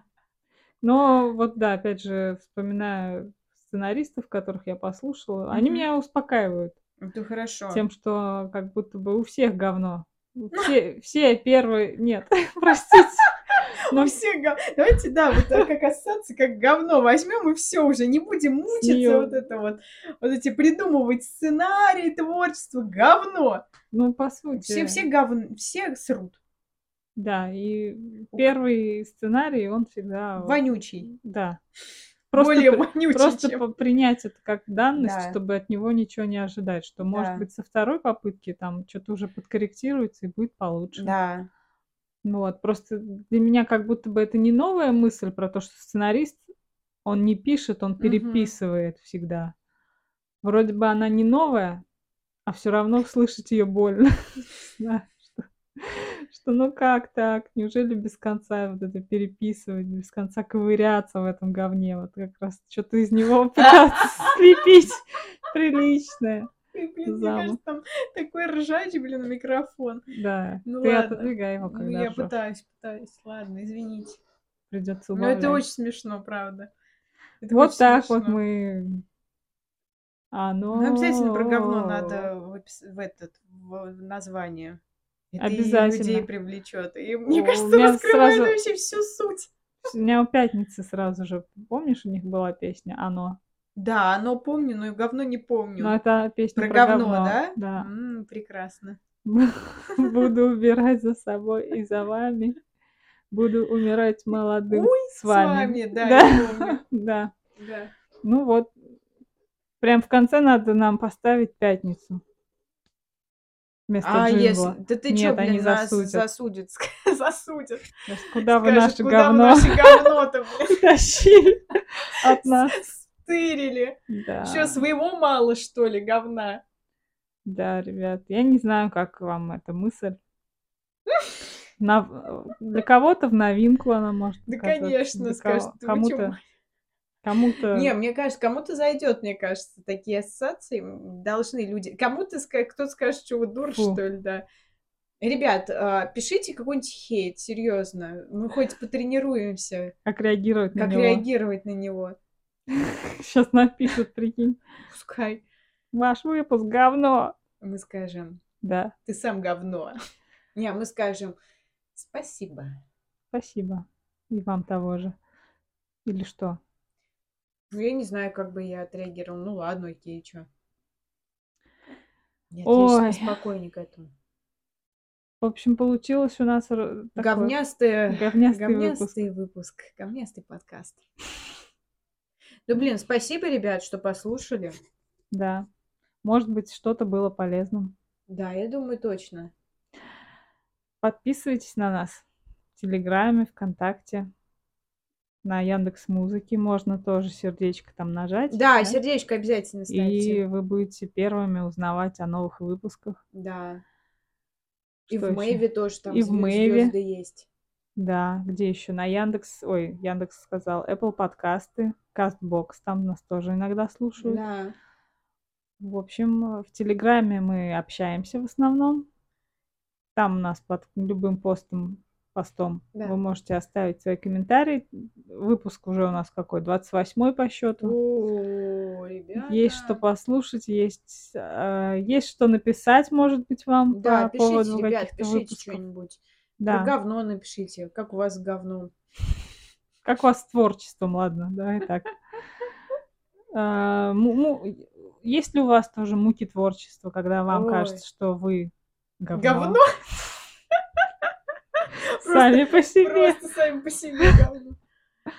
S1: Но вот да, опять же, вспоминаю сценаристов, которых я послушала, они меня успокаивают
S2: Это хорошо.
S1: тем, что как будто бы у всех говно. Все, все первые... Нет, *laughs* простите. *laughs* Но
S2: гов- Давайте, да, вот как ассоциация, как говно возьмем и все уже, не будем мучиться вот это вот, вот эти придумывать сценарии, творчество, говно.
S1: ну, по сути.
S2: Все, все говно, все срут.
S1: Да, и первый сценарий, он всегда...
S2: Вонючий.
S1: Да. Просто,
S2: Более вонючий,
S1: просто
S2: чем...
S1: принять это как данность,
S2: Да.
S1: чтобы от него ничего не ожидать, что, может
S2: Да.
S1: быть, со второй попытки там что-то уже подкорректируется и будет получше.
S2: Да.
S1: Ну Вот, просто для меня как будто бы это не новая мысль про то, что сценарист, он не пишет, он переписывает всегда. Вроде бы она не новая, а все равно слышать ее больно. *laughs* Что, ну как так? Неужели без конца вот это переписывать, без конца ковыряться в этом говне? Вот как раз что-то из него *laughs* пытаться слепить приличное.
S2: Блин, мне
S1: Замок.
S2: кажется, там такой ржач, блин, микрофон.
S1: Да,
S2: Ну
S1: ты
S2: ладно.
S1: отодвигай его,
S2: Ну,
S1: когда
S2: я
S1: ржёшь.
S2: пытаюсь, пытаюсь. Ладно, извините.
S1: Придется
S2: Но это
S1: убавлять.
S2: очень смешно, правда. Это
S1: Вот так вот
S2: смешно.
S1: мы... Оно...
S2: Ну, обязательно про говно надо в, этот в в название. Это и людей
S1: Обязательно.
S2: привлечет. И мне
S1: О,
S2: кажется, раскрывает
S1: сразу-
S2: вообще всю суть.
S1: У меня у пятницы сразу же, помнишь, у них была песня «Оно».
S2: Да, оно помню, но и говно не помню.
S1: Но это песня
S2: про,
S1: про,
S2: говно, да?
S1: Да.
S2: М, прекрасно. *laughs*
S1: Буду убирать за собой и за вами. Буду умирать молодым
S2: Ой,
S1: с вами.
S2: да,
S1: Да.
S2: я помню. *laughs*
S1: Да.
S2: Да.
S1: Ну вот. Прям в конце надо нам поставить пятницу. Вместо
S2: А
S1: джингла.
S2: если... Да ты
S1: Нет, они
S2: блин, нас
S1: засудят.
S2: засудят. *laughs* засудят.
S1: Куда вы
S2: Скажут,
S1: наше
S2: куда вы
S1: говно
S2: наше говно-то, блин, *laughs*
S1: тащили от нас?
S2: стырили?
S1: Да.
S2: Что, своего мало, что ли, говна?
S1: Да, ребят, я не знаю, как вам эта мысль. *laughs* На- Для кого-то в новинку она может
S2: Да, конечно, скажет,
S1: кого-
S2: «Да вы
S1: кому-то, кому-то
S2: Не, мне кажется, кому-то зайдет, мне кажется, такие ассоциации должны люди. Кому-то кто-то скажет, что вы дур,
S1: Фу.
S2: что ли, да. Ребят, а, пишите какой-нибудь хейт, серьезно. Мы хоть потренируемся,
S1: как реагировать на
S2: как
S1: него.
S2: реагировать на него. *laughs*
S1: Сейчас напишут, прикинь.
S2: Пускай
S1: Ваш выпуск говно.
S2: мы скажем,
S1: Да,
S2: ты сам говно. Не, мы скажем спасибо.
S1: спасибо. И вам того же. Или что?
S2: Ну, я не знаю, как бы я отреагировал. Ну ладно, окей, чё. Я
S1: Ой.
S2: отлично спокойнее к этому.
S1: В общем, получилось у нас такой
S2: Говнястый,
S1: говнястый выпуск.
S2: говнястый выпуск. Говнястый подкаст. Да блин, спасибо, ребят, что послушали.
S1: Да. Может быть, что-то было полезным.
S2: Да, я думаю, точно.
S1: Подписывайтесь на нас в Телеграме, ВКонтакте, на Яндекс Музыке. Можно тоже сердечко там нажать.
S2: Да, сердечко обязательно ставьте.
S1: И вы будете первыми узнавать о новых выпусках.
S2: Да. И
S1: Что
S2: в
S1: ещё?
S2: Мэйве тоже там
S1: И в Мэйве.
S2: есть.
S1: Да, где еще? На Яндекс, ой, Яндекс сказал, Apple подкасты, Castbox, там нас тоже иногда слушают.
S2: Да.
S1: В общем, в Телеграме мы общаемся в основном. Там у нас под любым постом, постом
S2: Да.
S1: вы можете оставить свои комментарии. Выпуск уже у нас какой? 28 по счету.
S2: О, ребята.
S1: Есть что послушать, есть, э, есть что написать, может быть, вам
S2: Да,
S1: по поводу
S2: пишите, ребят,
S1: каких-то
S2: пишите
S1: выпусков.
S2: что-нибудь.
S1: Да.
S2: Про говно напишите. Как у вас с говном?
S1: Как у вас с творчеством, ладно, давай так. *laughs* А, Есть ли у вас тоже муки творчества, когда вам кажется, что вы говно?
S2: Говно?
S1: Сами по себе.
S2: Просто сами по себе говно.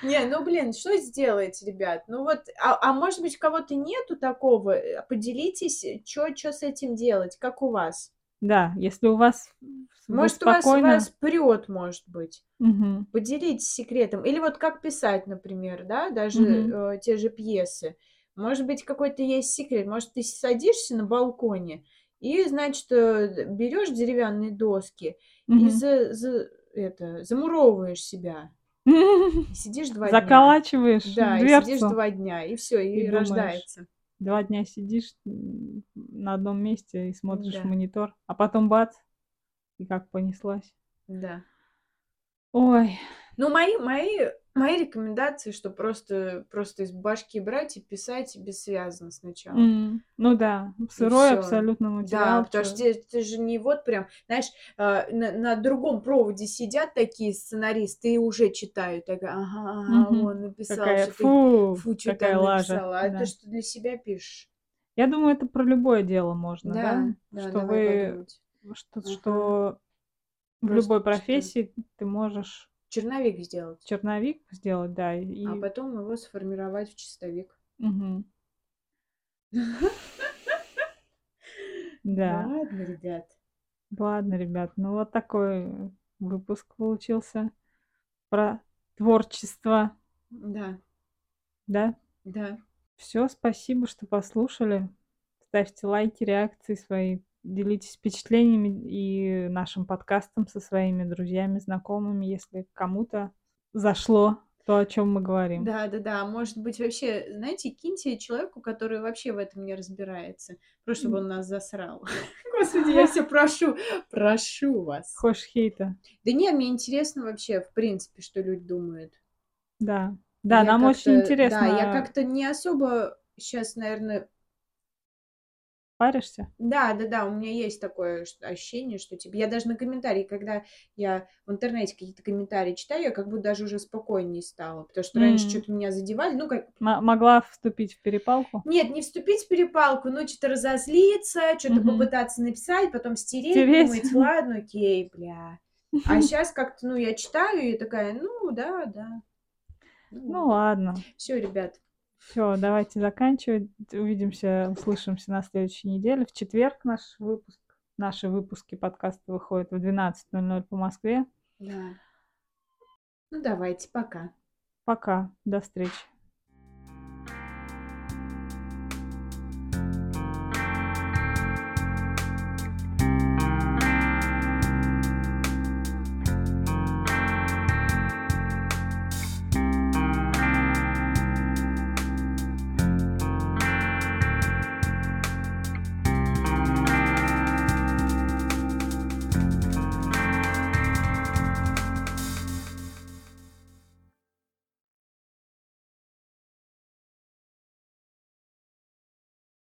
S2: Не, ну блин, что сделать, ребят? Ну вот, а, а может быть, кого-то нету такого? Поделитесь, что с этим делать, как у вас?
S1: Да, если у вас
S2: Может, у вас, у
S1: спокойно...
S2: вас прет, может быть.
S1: Мгм.
S2: Поделитесь секретом. Или вот как писать, например, да, даже
S1: Мгм.
S2: э, те же пьесы. Может быть, какой-то есть секрет. Может, ты садишься на балконе и, значит, э, берешь деревянные доски и
S1: Мгм.
S2: за, за- это, замуровываешь себя. *laughs* И сидишь два дня.
S1: Заколачиваешь
S2: Да, и
S1: дверцу.
S2: сидишь два дня, и все, и,
S1: и думаешь.
S2: рождается.
S1: Два дня сидишь на одном месте и смотришь
S2: Да.
S1: в монитор, а потом бац, и как понеслась.
S2: Да.
S1: Ой,
S2: Ну, мои, мои, мои рекомендации, что просто, просто из башки брать и писать бессвязно сначала.
S1: м, ну да, сырой абсолютно
S2: Да,
S1: материал.
S2: потому
S1: чё-
S2: что ты, же не вот прям, знаешь, а, на, на другом проводе сидят такие сценаристы и уже читают. Так, ага, ага,
S1: Мгм.
S2: он написал,
S1: Какая
S2: что ты
S1: фу,
S2: фу, что
S1: какая
S2: там
S1: лажа.
S2: написала. А
S1: да.
S2: ты что для себя пишешь?
S1: Я думаю, это про любое дело можно, да?
S2: да, да,
S1: что вы,
S2: подумать.
S1: что,
S2: Ага.
S1: что в
S2: Просто
S1: любой
S2: что-
S1: профессии ты можешь
S2: Черновик сделать,
S1: черновик сделать, да, и
S2: а потом его сформировать в чистовик.
S1: Мгм. да.
S2: Ладно, ребят.
S1: Ладно, ребят, ну вот такой выпуск получился про творчество,
S2: Да,
S1: да?
S2: да.
S1: Все, спасибо, что послушали. Ставьте лайки, реакции свои, делитесь впечатлениями и нашим подкастом со своими друзьями, знакомыми, если кому-то зашло то, о чем мы говорим.
S2: Да, да, да. Может быть, вообще, знаете, киньте человеку, который вообще в этом не разбирается. Просто чтобы он нас засрал. *laughs* Господи, я все прошу, прошу вас.
S1: Хочешь хейта?
S2: Да не, мне интересно вообще, в принципе, что люди думают.
S1: Да. Да,
S2: Я
S1: нам очень интересно.
S2: Да, я как-то не особо сейчас, наверное...
S1: Паришься?
S2: Да, да, да, у меня есть такое ощущение, что типа я даже на комментарии, когда я в интернете какие-то комментарии читаю, я как будто даже уже спокойнее стала, потому что раньше
S1: М.
S2: что-то меня задевали, ну как
S1: М- могла вступить в перепалку?
S2: Нет, не вступить в перепалку, но что-то разозлиться, что-то
S1: Мгм.
S2: попытаться написать, потом стереть,
S1: Стереть.
S2: думать, ладно, окей, бля. А *laughs* сейчас как-то, ну, я читаю и такая, ну, да, да.
S1: Ну ладно.
S2: Все, ребят.
S1: Все, давайте заканчивать. Увидимся, услышимся на следующей неделе. В четверг наш выпуск, наши выпуски подкаста выходят в 12.00 по Москве.
S2: Да. Ну, давайте, пока.
S1: Пока. До встречи.